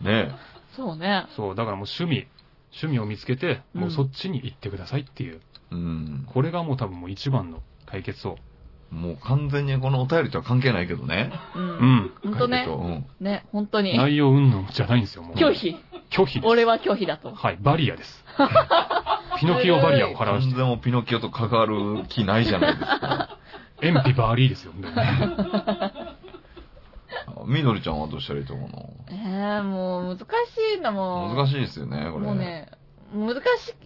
ねそうね。そう、だからもう趣味、趣味を見つけて、もうそっちに行ってくださいっていう。うん。これがもう多分もう一番の解決を。もう完全にこのお便りとは関係ないけどね。う。うんん。ほんとね。うん。ね、本当に。内容云々じゃないんですよ、もう。拒。否。拒否です。俺は拒否だと。はい、バリアです。ピノキオバリアを払完わして。全もうピノキオと関わる気ないじゃないですか。エンピバーリーですよ、本当にみどりちゃんはどうしたらいいと思うの？えー、もう難しいんだもん。難しいですよね、これ。もうね、難し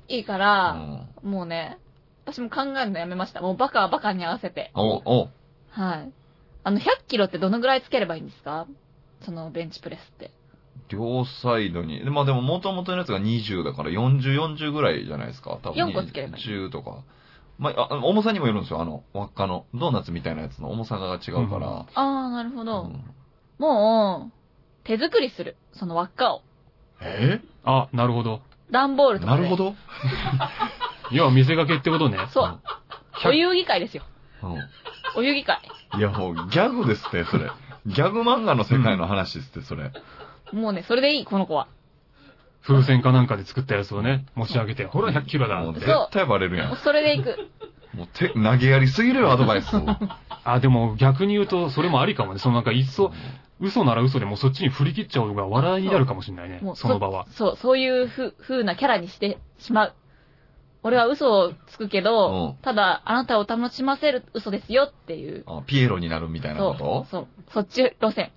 いかうら、ん。もうね、私も考えるのやめました。もうバカはバカに合わせて。お、お、はい。あの、100キロってどのぐらいつければいいんですか？そのベンチプレスって。両サイドに。でまあでも元々のやつが20だから40、40ぐらいじゃないですか？多分4個つければいい10とか。まあ、あ重さにもよるんですよ、あの、輪っかの。ドーナツみたいなやつの重さが違うから。ああ、なるほど。うんもう、手作りする。その輪っかを。え？あ、なるほど。段ボールとかで。なるほど。要は見せかけってことね。そう。お遊戯会ですよ。うん。お遊戯会。いや、もう、ギャグですって、それ。ギャグ漫画の世界の話ですって、それ。もうね、それでいい、この子は。風船かなんかで作ったやつをね、持ち上げて、ほら100キロだもう絶。対バレるや。もうんそれでいく。もう手、投げやりすぎるよ、アドバイスを。あ、でも逆に言うと、それもありかもね。そのなんか、いっそ、嘘なら嘘でもそっちに振り切っちゃう方が笑いになるかもしれないねも。うその場は。そう、そういうふ、風なキャラにしてしまう。俺は嘘をつくけど、うんただ、あなたを楽しませる嘘ですよっていう。あピエロになるみたいなそう、こそう、そっち路線。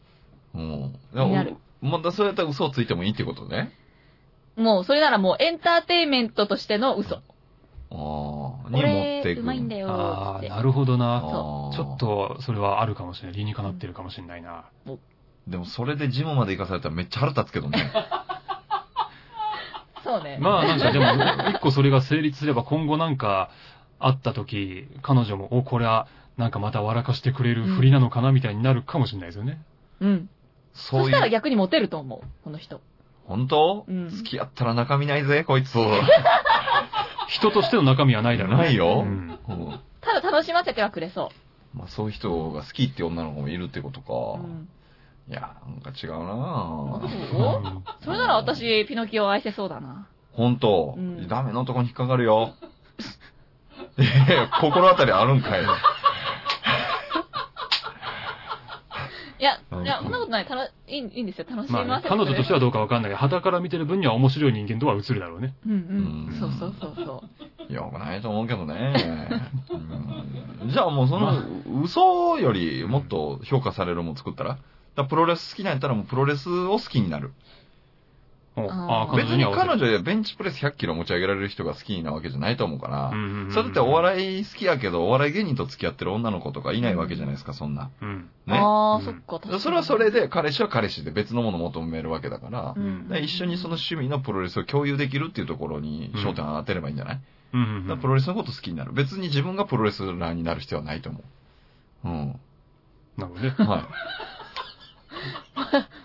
とうん。になるまだそうやったら嘘をついてもいいってことね。もう、それならもうエンターテインメントとしての嘘。ああ。に持っていく。うまいんだよああ。なるほどな。あーちょっと、それはあるかもしれない。理にかなってるかもしれないな。でもそれでジムまで行かされたらめっちゃ腹立つけどね。そうね。まあなんかでも、一個それが成立すれば今後なんか、あった時、彼女も、お、これは、なんかまた笑かしてくれる振りなのかなみたいになるかもしれないですよね。うん。そそうしたらいう。逆にモテると思う、この人。本当？うん付き合ったら中身ないぜ、こいつ。人としての中身はないだろ。ないよ。うんうんただ楽しませてはくれそまあそういう人が好きって女の子もいるってことう。か。うん。いや、なんか違うなぁ。うんそれなら私、ピノキオを愛せそうだな。本当、うんダメなとこに引っかかるよ。いやいや心当たりあるんかい？いや、うんいや、そんなことない。たのいいいいんですよ。楽しまあねませてくれ彼女としてはどうかわかんないけど、旗から見てる分には面白い人間とは映るだろうね。うんううんん。そうそうそうそう。よくないと思うけどね。うんじゃあもうその、嘘よりもっと評価されるもん作ったら？だからプロレス好きなんやったらもうプロレスを好きになる。おあーあ別に彼女でベンチプレス100キロ持ち上げられる人が好きなわけじゃないと思うから、うんうんうんそれだってお笑い好きやけど、お笑い芸人と付き合ってる女の子とかいないわけじゃないですか、そんな。うん。ね。ああ、うんそっか。それはそれで、彼氏は彼氏で別のものを求めるわけだから、うん。で一緒にその趣味のプロレスを共有できるっていうところに焦点を当てればいいんじゃない、うんうんうんプロレスのこと好きになる。別に自分がプロレスラーになる必要はないと思う。うん。なるほどね。はい。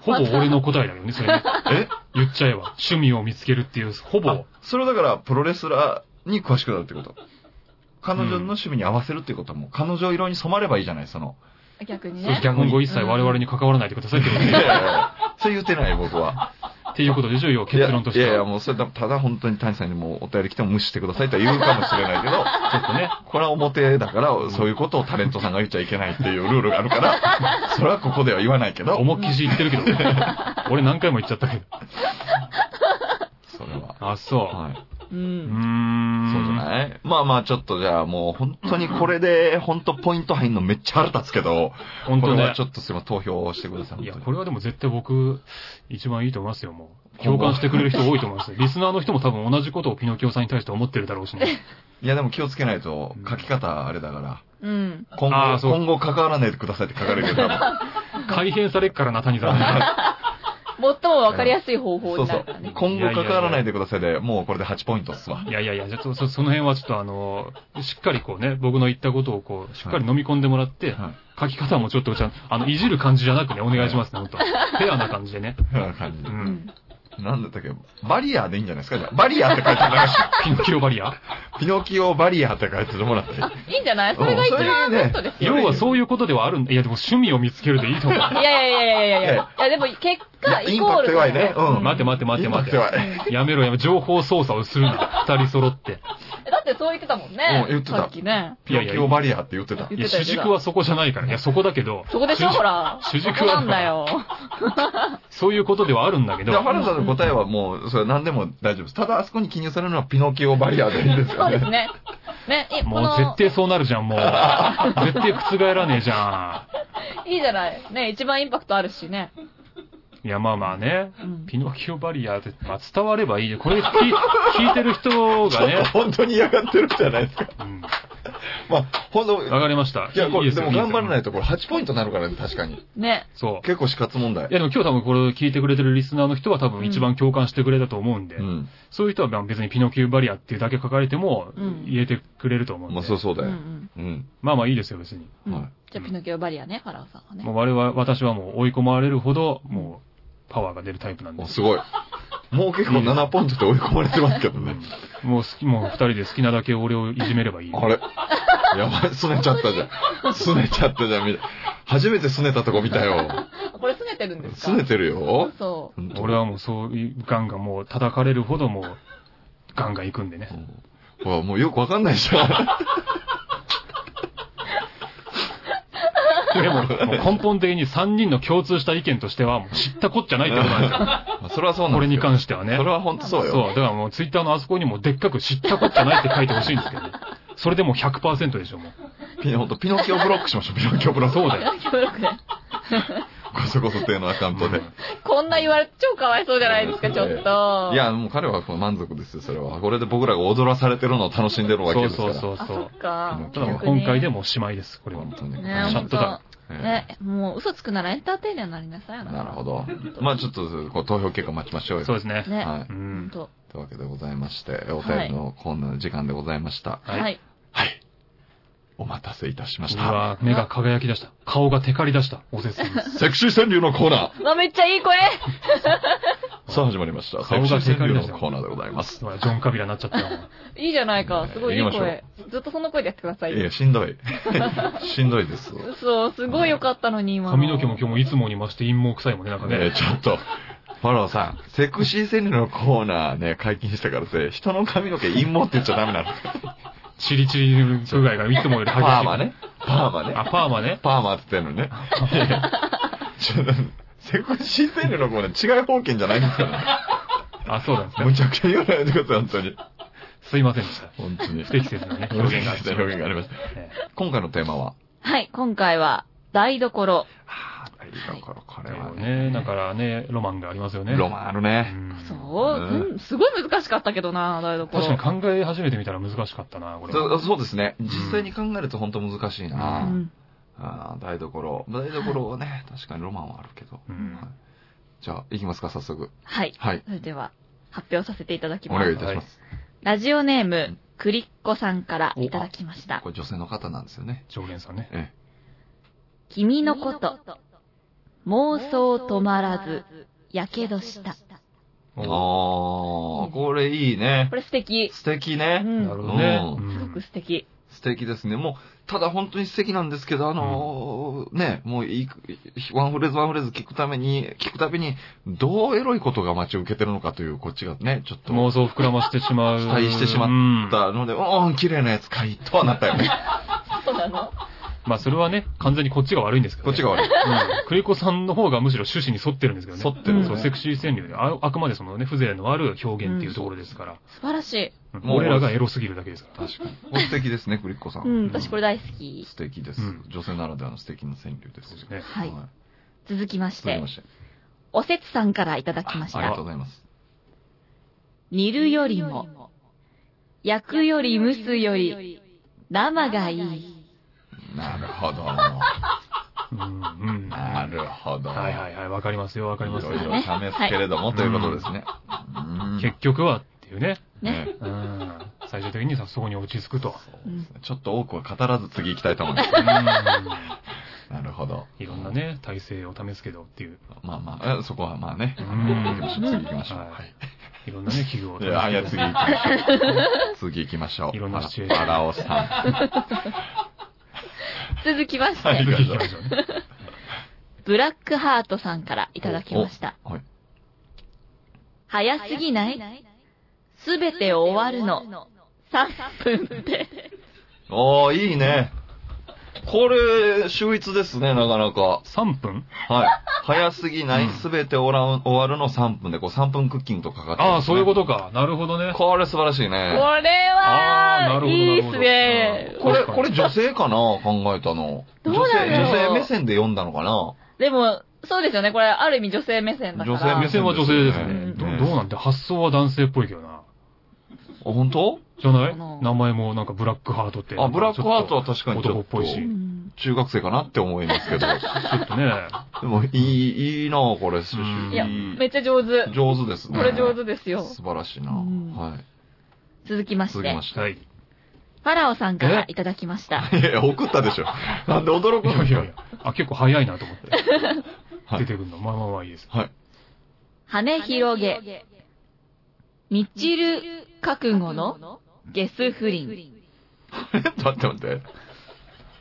ほぼ俺の答えだよね、それね。え？言っちゃえば。趣味を見つけるっていう、ほあぼ。それはだから、プロレスラーに詳しくなるってこと。彼女の趣味に合わせるっていうことはもう、彼女色に染まればいいじゃない、その。そう逆にね。今後一切我々に関わらないでくださいってこといやいね。やいやそう言ってない、僕は。っていうことでしょ、要は結論としては。いやいや、もうそれだ、ただ本当に谷さんにもうお便り来ても無視してくださいとは言うかもしれないけど、ちょっとね。これは表だから、そういうことをタレントさんが言っちゃいけないっていうルールがあるから、それはここでは言わないけど、思いっきし言ってるけど。俺何回も言っちゃったけど。それは。あ、そう。はい。う。ん。そうじゃない？まあまあちょっとじゃあもう本当にこれで本当ポイント入んのめっちゃ腹立つけど、本当ねこれはち。ょっとすいません、投票してください。いや、これはでも絶対僕、一番いいと思いますよ、もう。共感してくれる人多いと思いますよ。リスナーの人も多分同じことをピノキオさんに対して思ってるだろうしね。いやでも気をつけないと書き方あれだから、うん。今後、今後関わらないでくださいって書かれるけど、多 分改変されっからな、谷さん。最もわかりやすい方法そうそうになるからね。。今後関わらないでくださいで、もうこれで8ポイントっすわ。いやいやいや、ちょっとそその辺はちょっとあの、しっかりこうね、僕の言ったことをこう、しっかり飲み込んでもらって、はい。書き方もちょっとちゃん、あの、いじる感じじゃなくね、お願いしますね、本当 フェアな感じでね。こんな感じう。。うんん。なんだったっけ？バリアーでいいんじゃないですか？じゃあバリアーって書いてもらって、ピノキオバリアピノキオバリアーって書いてもらって。あ、いいんじゃない？それが一番ベストですよ。要はそういうことではあるんだ。いや、でも趣味を見つけるでいいと思う。いやいやいやいやいやいや。いや、でも結果、インパクトイコール弱いね。うん。待て待て待て待てインパクト弱い。やめろやめろ、情報操作をするな。二人揃って。だってそう言ってたもんね。うん言ってたさっきね。ピノキオバリアーって言ってた。いや、主軸はそこじゃないから。いや、そこだけど。そこでしょ主ほら。主軸はそこなんだよ。そういうことではあるんだけどじゃあ、。原田の答えはもう、それ何でも大丈夫です。ただ、あそこに記入されるのはピノキオバリアーでいいですよね。そうですね。ね、いもう絶対そうなるじゃん、もう。絶対覆らねえじゃいいじゃない。ね、一番インパクトあるしね。ん。いや、まあまあね。うんピノキオバリアって、まあ、伝わればいいよ。これ聞い聞いてる人がね 本当に嫌がってるじゃないですか。うん まあ、ほんと、わかりました。いや、これ、でも頑張らないと。とこれ8ポイントになるからね、確かに。ね。そう。結構死活問題い。やでも今日多分これを聞いてくれてるリスナーの人は多分一番共感してくれたと思うんで、うん。そういう人はまあ別にピノキューバリアっていうだけ書かれてもうん入れてくれると思うんで。まあ、そうそうだよ。ん。うん。まあまあいいですよ、別に。うんはいじゃあ、ピノキオバリアね、ファラオさんはね。もう我々、私はもう追い込まれるほど、もう、パワーが出るタイプなんでお、。すごい。もう結構7ポイントで追い込まれてますけどね。う んもう好き、もう二人で好きなだけ俺をいじめればいい。あれ？やばい、すねちゃったじゃん。すねちゃったじゃん、み初めてすねたとこ見たよ。これ拗ねてるんですか？すねてるよ。そほんと俺はもうそういう、ガンガンもう叩かれるほどもう、ガンガン行くんでね。ほら、もうよくわかんないじゃん。でも、根本的に3人の共通した意見としては、もう知ったこっちゃないってことなんですよ。まあそれはそうなんですよこれに関してはね。それは本当そうよ。そう。だからもうツイッターのあそこにもでっかく知ったこっちゃないって書いてほしいんですけどね。それでもう100%でしょ、もう。ピノ、ほんとピノキオブロックしましょう、ピノキオブロック。そうだよ。こそこそ亭のアカウントで。こんな言われて超かわいそうじゃないですか、ちょっと。いや、もう彼は満足ですよ、それは。これで僕らが踊らされてるのを楽しんでるわけそうですから。そうそうそ。あ、そうっか。ただ今回でもうおしまいです、これは。本当に。ねシャットダウンええね、もう嘘つくならエンターテイナーになりなさいよなるほど。まあちょっと、こう投票結果待ちましょうよ。そうですね。ね。はい。と。というわけでございまして、お便りのコーナーの時間でございました。はい。お待たせいたしました。うわ目が輝き出した。顔がテカり出した。おせつに。セクシー川柳のコーナー。うわ、めっちゃいい声 さあ始まりました。セクシー川柳のコーナーでございます。ジョン・カビラになっちゃったよ。いいじゃないか。すごいいい声。ずっとその声でやってくださいよいや、。しんどい。しんどいです。そう、すごい良かったのに、今の。髪の毛も今日もいつもに増して陰謀臭いもんね、なんかねね。ちょっと、ファローさん、セクシー川柳のコーナーね、解禁したからって、人の髪の毛陰謀って言っちゃダメなの。チリチリ具合がいつもより激しい。パーマね。パーマね。あ、パーマね。パーマって言ってんのね。ちょっとセクシー川柳のコーナー違い方権じゃないんですよね。あ、そうなんですかむ。ちゃくちゃ言わないでください、本当に。すいませんでした。本当に。不適切なね、表現があって。表現がありました。え今回のテーマは？はい、今回は、台所。ああ、いいところ、こえれはね、ね。だからね、ロマンがありますよね。ロマンあるうね。んそう、すごい難しかったけどな、台所。確かに考え始めてみたら難しかったな、これそは。そうですね。実際に考えると本当難しいな。うん。ああ、台所。台所はね、確かにロマンはあるけど。じゃあ、行きますか、早速。はい。はい。それでは、発表させていただきおます。願いいたします。ラジオネーム、クリッコさんからいただきましたこ。れ女性の方なんですよね。常連さんね。え君のこと、妄想止まらず、やけどした。え。ああ、これいいねこ。れ素敵。素敵うね。ん。なるほどね。ううんすごく素敵。素敵ですね。もう、ただ本当に素敵なんですけど、あのーね、もういい、ワンフレーズワンフレーズ聞くために、聞くたびに、どうエロいことが待ち受けてるのかという、こっちがね、ちょっと、妄想を膨らましてしまう。期待してしまうんったので、うん、綺麗なやつかい、とはなったよね。そうなの？まあそれはね、完全にこっちが悪いんですけどね。こっちが悪い。うん。クリコさんの方がむしろ趣旨に沿ってるんですけどね。沿ってるんそう、セクシー川柳で、ああくまでそのね、風情のある表現っていうところですから。素晴らしい。うんもう俺らがエロすぎるだけですから。確かに。素敵ですね、クリッコさん。うん、私これ大好き。素敵です、うん女性ならではの素敵な川柳です。ですね。はい。続きまして続きま、して。おせつさんからいただきましたありがとう。ございます。煮るよりも、焼くより蒸すより、生がいい。なるほど。うん、うん。なるほど。はいはいはい、わかりますよ、わかりますよいろいろ試すけれども、ねということですね。うん結局はっていうね。ね。ねうん。最終的にさ、そこに落ち着くと。うんちょっと多くは語らず次行きたいと思います。うん。なるほど。いろんなね、体制を試すけどっていう。まあまあ、えそこはまあね。うん。次行きましょう。はいはい。いろんなね、器具をいや、いや、次行きましょう。次行きましょう。いろんなシチュエーションバラオさん。続きましはいて、次行きましょうね。ブラックハートさんからいただきました。はい。早すぎない？すべて終わるの。3分で。おー、いいね。これ、秀逸ですね、なかなか。3分？はい。早すぎないうんすべて終わら終わるの3分で、こう3分クッキングとかかってああ、そういうと。ことか。なるほどね。これ素晴らしいこね。れは、あーなるほどいいっすね。これ、これ女性かな考えたの。どうだろう女性、女性目線で読んだのかな？でも、そうですよね。これ、ある意味女性目線だから。女性目線は女性ですうね。んどどうなんて発想は男性っぽいけどな。あ、本当？じゃない？名前もなんかブラックハートって。あ、ブラックハートはは確かにちょっと男っぽいしうん中学生かなって思いますけど。ちょっとね、でも、いい、いいなぁこれ、んいや、めっちゃ上手。上手ですね。これ上手ですよ。素晴らしいなうんはい。続きまして続きま、して。はい。ファラオさんからいただきました。いやいや、送ったでしょ。なんで驚くんですかいやいやいや。あ、結構早いなと思って。はい出てくるの。まあまあまあいいです。はい。羽広げ、みちる覚悟の？ゲス不倫。待って待って。う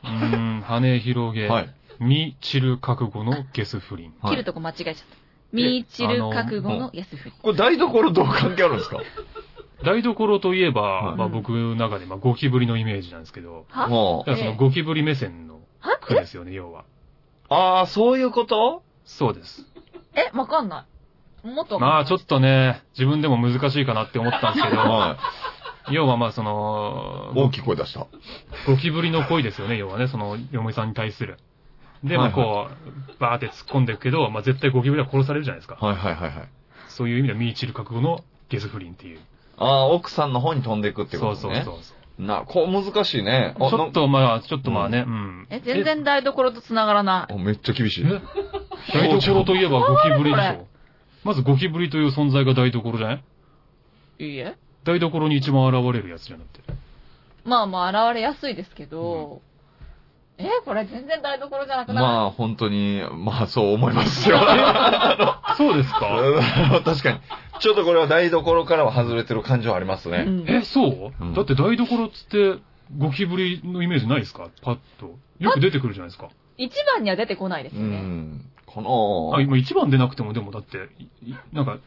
ーん、羽広げ、はい。みちる覚悟のゲス不倫。はい切るとこ間違えちゃった。みちる覚悟のゲス不倫。これ台所どう関係あるんですか？台所といえば、はいまあ僕の中でまあゴキブリのイメージなんですけど、は？そのゴキブリ目線のは句ですよね、要は。ああ、そういうこと？そうです。え、わかんない。もっとわかんないまあちょっとね、自分でも難しいかなって思ったんですけど、は要はまあそのい。、大きい声出した。ゴキブリの恋ですよね、要はね、その嫁さんに対する。で、まあはいこう、バーって突っ込んでいくけど、まあ絶対ゴキブリは殺されるじゃないですか。はいはいはいはい。そういう意味ではミーチル覚悟のゲス不倫っていう。ああ、奥さんの方に飛んでいくってことね。そうそうそうそう。な、こう難しいね。あちょっとまあ、ちょっとまあね、うん。え、全然台所と繋がらない。あめっちゃ厳しい。え？台所といえばゴキブリでしこょ。まずゴキブリという存在が台所じゃない？いいえ。台所に一番現れるやつじゃなくて。まあまあ、現れやすいですけど、え、これ全然台所じゃなくない？まあ本当に、まあそう思いますよ。そうですか？確かに。ちょっとこれは台所からは外れてる感じはありますね。うんえ、そう、うんだって台所っつって、ゴキブリのイメージないですか？パッと。よく出てくるじゃないですか。一番には出てこないですうね。ん。こあ、の、今一番出なくても、でもだって、なんか、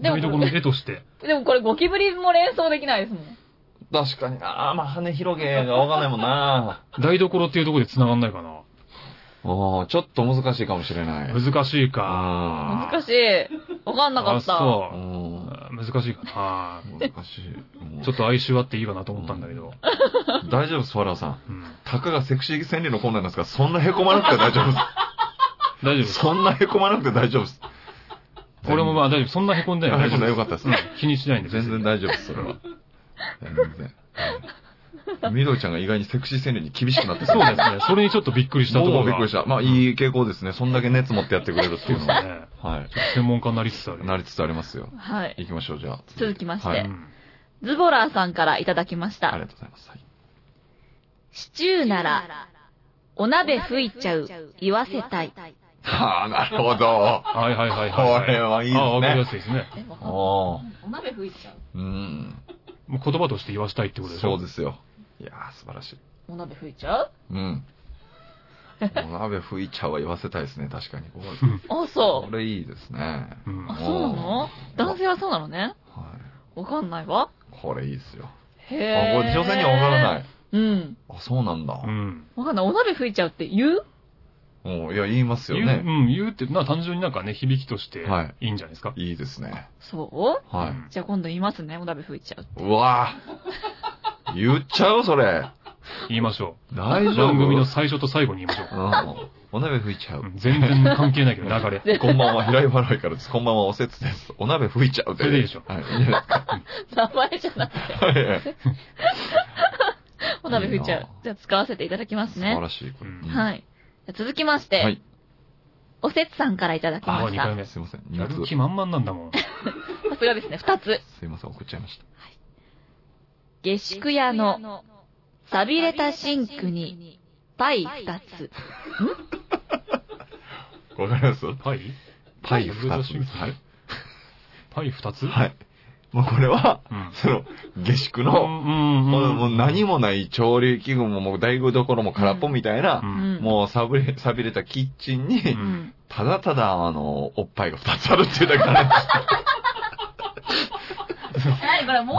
台所の絵として。でもこれゴキブリも連想できないですもん。確かにな。まあ羽広げがわかんないもんな。台所っていうところで繋がんないかな。ああ、ちょっと難しいかもしれない。難しいか。あ難しい。わかんなかあ、った。そうう。ん。難しいかな。難しい。ちょっと哀愁あっていいかなと思ったんだけど。大丈夫です、ファラーさん。うん。たかがセクシー戦利のコーナーなんですから、そんな凹まなくて大丈夫で。大丈夫ですす。そんな凹まなくて大丈夫です。俺もまあ大丈夫。そんな凹んでない。あ凹んだよかったですうん気にしないんで。全然大丈夫です、それは。全然。みどりちゃんが意外にセクシー戦利に厳しくなってそうですね。それにちょっとびっくりしたところびっくりした。まあ、いい傾向ですね。そんだけ熱持ってやってくれるっていうのは。ですね。はい。専門家になりつつある。なりつつありますよ。はい。行きましょう、じゃあ。続きましてズボラーさんからいただきましたあり。がとうございます。はいシチューなら、お鍋吹いちゃう、言わせたい。はあ、なるほど。はいはいはいはい。これはいいですねあわかりやすいですね。おーお鍋吹いちゃう。うん。もう言葉として言わしたいってことでしょ？そうですよ。いやー、素晴らしい。お鍋吹いちゃう？うん。お鍋吹いちゃうは言わせたいですね、確かに。あ、そこれいいですね。うんう。あ、そうなの？男性はそうなのね？はい。わかんないわ。これいいですよ。へあ、これ女性にはわからない。い。うん。あ、そうなんだう。ん。わかんない。お鍋吹いちゃうって言う？おいや、言いますよ言う。ん、言うって、な、単純になんかね、響きとしてはいいいんじゃないですか？いいですね。そう？はうんじゃあ今度言いますね。お鍋吹いちゃう。い。うわぁ。言っちゃうそれ。言いましょ大う。丈夫？番組の最初と最後に言いましょう。うんお鍋吹いちゃうう。ん全然関係ないけど、流れ。こんばんは、平井笑いからです。こんばんは、おせつです。お鍋吹いちゃうって。それでいいでしょはい。名前じゃなくて。はいはい お鍋吹いちゃいいうな。じゃあ使わせていただきますね。素晴らしい。これうんうんはい。続きまして、はい。おせつさんからいただきまあ、2した。回目。すいません。荷や物る気満々なんだもん。さすがですね。二つ。すいません、送っちゃいました。下宿屋の錆びれたシンクにパイ二つ。わかります？パイ？パイ二つです。はい。パイ2つ？はい。もうこれは、うん。その、下宿うの、んうんもう何もない調理器具ももう大具どころも空っぽみたいなう、うんん。もう錆びれ、錆びれたキッチンに、ううんん。ただただ、あの、おっぱいが二つあるっていうだけなんです何これも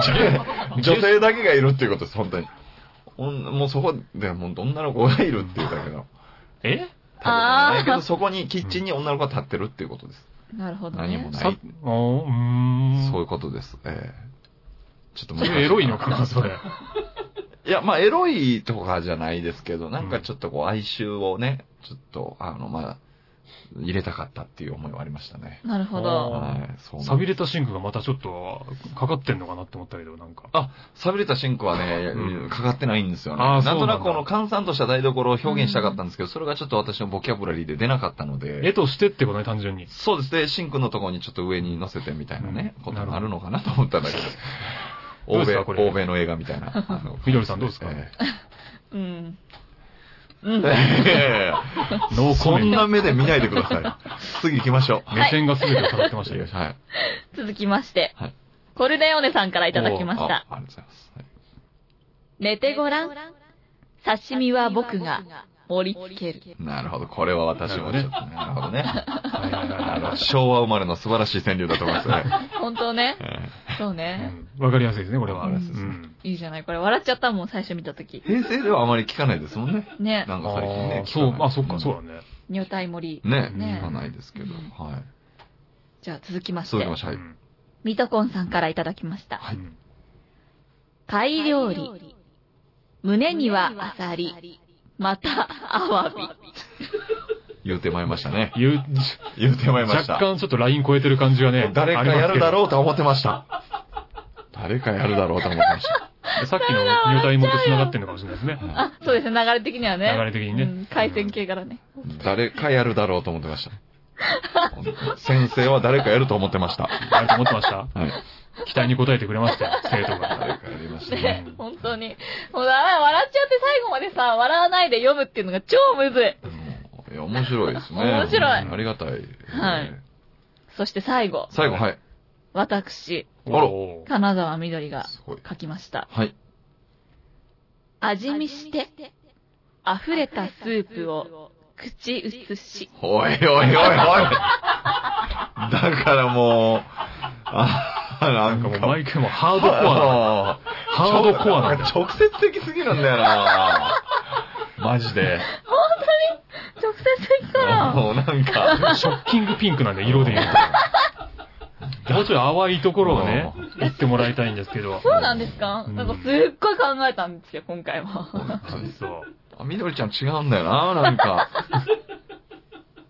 う女性だけがいるっていうことです、本当に。もうそこで、もう女の子がいるっていうだけの。え？ただないけど、そこにキッチンに女の子が立ってるっていうことです。なるほど、ね。さ何もない。おーうーん。そういうことです。ええちょっとそれエロいのかな、それ。いや、まあ、エロいとかじゃないですけど、なんかちょっとこう、哀愁をね、ちょっと、あの、まあ、入れたかったっていう思いはありましたね。なるほあど。はい。そうなんです錆びれたシンクがまたちょっと、かかってんのかなって思ったけど、なんか。あ、錆びれたシンクはね、うんかかってないんですよね。あーなんとなくこの閑散とした台所を表現したかったんですけど、それがちょっと私のボキャブラリーで出なかったので。絵としてってことね、単純に。そうですね、シンクのところにちょっと上に乗せてみたいなね、うんことになるのかなと思ったんだけど。ど 欧米、うですかこれ？欧米の映画みたいな。あのみどりさんどうですか？えうん。うん。え ノーコそメント。んな目で見ないでください。次行きましょう。目線が全てを語ってましたよ。はい。続きまして、はいコルレオーネさんからいただきましあた。ありがとうございます。はい寝てごらん。刺身は僕が盛り付ける。なるほど。これは私もちょっと、なるほどね。はいはいはいあの、昭和生まれの素晴らしい川柳だと思いますね。本当ね。えそううね。んわかりやすいですね、これは。いいいじゃない。これ笑っちゃったもん、最初見たときえ。平成ではあまり聞かないですもんね。ね。なんか最近ねそう、まあそっか、うそうだね。女体盛り。ね、ね聞かないですけど。うんはい。じゃあ続きまして続きま、して、はい。うんミトコンさんからいただきました。はいうん貝料理。胸にはアサリ。また、アワビ。言うてまいりましたね。言う、言うてまいりました。若干ちょっとライン超えてる感じがね。誰かやるだうろうと思ってました。誰かやるだろうと思ってました。さっきの入隊もと繋がってんのかもしれないですね。あ、そうですね、流れ的にはね。流れ的にねうん回線系からね。誰かやるだろうと思ってました。先生は誰かやると思ってました。あれと思ってました？はい。期待に応えてくれましたよ、生徒が。誰かやりましたね。ね、本当に。もうだめ、笑っちゃって最後までさ、笑わないで読むっていうのが超むずい。うんいや、面白いですね。面白いうんありがたい。はいそして最後、最後、はい。私、金沢みどりがすごい。書きました。はい。味見して、溢れたスープを口移し。おいおいおいおい。だからもう、あ、ななんんかもう毎回もうハードコアな。あハードコアなんだよ。直接的すぎるんだよなマジで。直接的かなもうなんか、ショッキングピンクなんで、色で言うと。もうちょい淡いところをね、言ってもらいたいんですけど。そうなんですか？うんなんかすっごい考えたんですよ、今回は。そう。あ、みどりちゃん違うんだよな、なんか。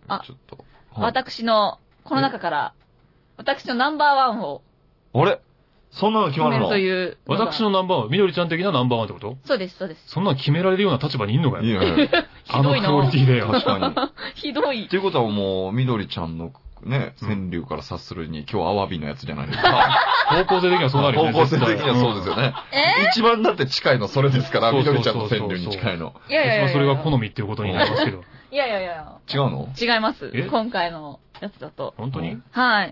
あちょっと。はい私の、この中から、私のナンバーワンをあれ？そんなの決まるの？という。私のナンバーワン、みどりちゃん的なナンバーワンってこと？そうです、そうです。そんなの決められるような立場にいんのかよ。いやいや。あのクオリティでよ。確かに。ひどいっ。ていうことはもう、みどりちゃんのね、川柳から察するに、今日アワビのやつじゃないですか。方向性的にはそうなるよね。方向性的にはそうですよね。え一番だって近いのそれですから、そうみどそうそうそうりちゃんの川柳に近いの。いやいやいや。それが好みっていうことになりますけど。いやいやいや。違うの？違いますえ？今回のやつだと。本当に？うんはい。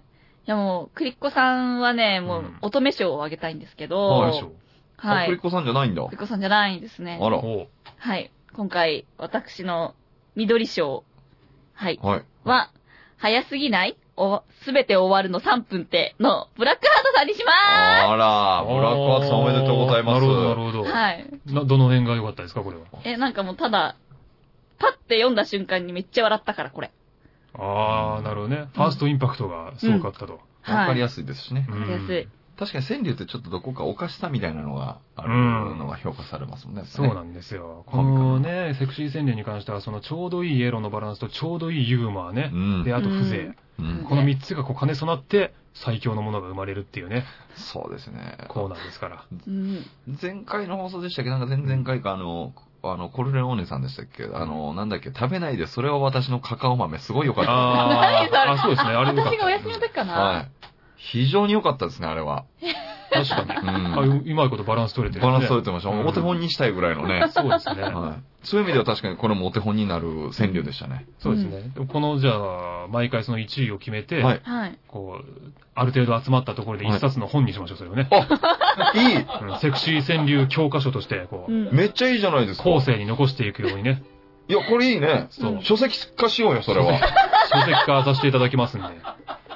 いやもう、クリッコさんはね、もううん、乙女賞をあげたいんですけはど、いはい。クリッコさんじゃないんだ。リッコさんじゃないんですね。あら。はい。今回、私の緑賞、はい。はい。は、早すぎない？お、すべて終わるの3分っての、ブラックハートさんにしまあら、ブラックハーツさんおめでとうございます。なるほど、なるほど。ーすはい。などの辺が良かったですか、これは？え、なんかもうただ、パッて読んだ瞬間にめっちゃ笑ったから、これ。あー、なるほどね。ファーストインパクトがすごかったと。わかりやすいですしね。うんわかりやすい。確かに川柳ってちょっとどこかおかしさみたいなのがあるうんのが評価されますもんね。そうなんですよ。このね、セクシー川柳に関しては、そのちょうどいいエロのバランスとちょうどいいユーモアねう。ん。で、あと風情。うんこの三つがこう兼ね備わって、最強のものが生まれるっていうね、そうですね。コーナーですから。うん。前回の放送でしたっけ？なんか前々回かあの、あの、コルレオーネさんでしたっけ？あの、なんだっけ？食べないで、それは私のカカオ豆、すごい良かった。あー あ、そうですね。あれ。私がお休みの時かな。はい。非常に良かったですね、あれは。確かに。うんあううまいことバランス取れてる、バランス取れてました。うんお手本にしたいぐらいのね。そうですね。はい。そういう意味では確かにこれもお手本になる川柳でしたね。そうですね。この、じゃあ、毎回その1位を決めて、はい。はい。こう、ある程度集まったところで一冊の本にしましょう、それをね。あ、いいうんセクシー川柳教科書として、こう、うん。めっちゃいいじゃないですか。後世に残していくようにね、いや、これいいね。そう書籍化しようよ、それは。書籍化させていただきますんで。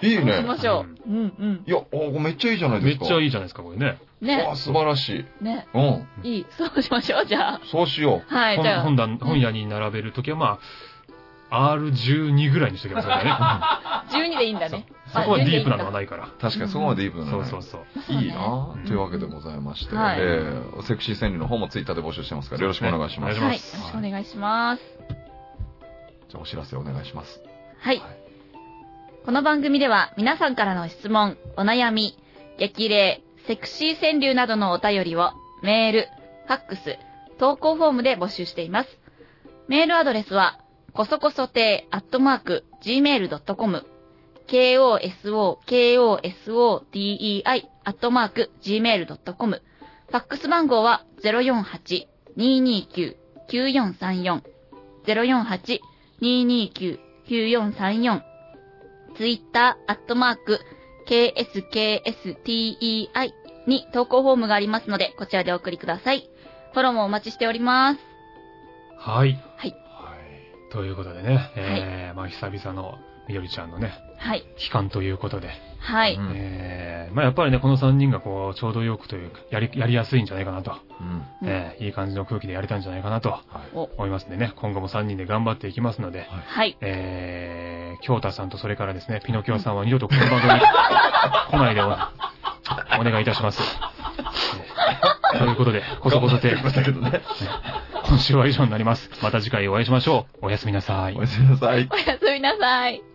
しいいね。ましょう。うんうん。いや、おめっちゃいいじゃないめっですか。ちゃいいじゃないですか、これね。ねあ、。素晴らしい。ね。うん。いい。そうしましょう、じゃあ。そうしよはい、じゃあ。本本棚本屋に並べるときは、まあ、R12 ぐらいにしときますからね。12でいいんだね。そこはディープなのはあないから。う。確かにそこまでディープなのねそうそうそう。いいなうんぁというわけでございまして、はいえー、セクシー川柳の方もツイッターで募集してますから、よろしくお願いします。はい。よろしくお願いします。じゃあお知らせお願いします。はい。この番組では皆さんからの質問、お悩み、激励、セクシー川柳などのお便りをメール、ファックス、投稿フォームで募集しています。メールアドレスは、こそこそ亭アットマーク gmail.com koso, kosodei アットマーク gmail.com ファックス番号は048-229-9434 048-229-9434ツイッターアットマーク kskstei に投稿フォームがありますので、こちらでお送りください。フォローもお待ちしております。はい。はい。ということでね、えー、まあ久々のみどりちゃんのね、はい。期間ということで、はい。うんえー、まあやっぱりね、この3人がこう、ちょうどよくというか、やり、やりやすいんじゃないかなと、うん。うんえー、いい感じの空気でやれたんじゃないかなとはい。お、思いますんでね、今後も3人で頑張っていきますので、はい。えー、京太さんとそれからですね、ピノキオさんは二度とこの番組に 来ないでお、お願いいたします。えーということで、こそこそて、ね。今週は以上になります。また次回お会いしましょう。おやすみなさいお。やすみなさい。おやすみなさい。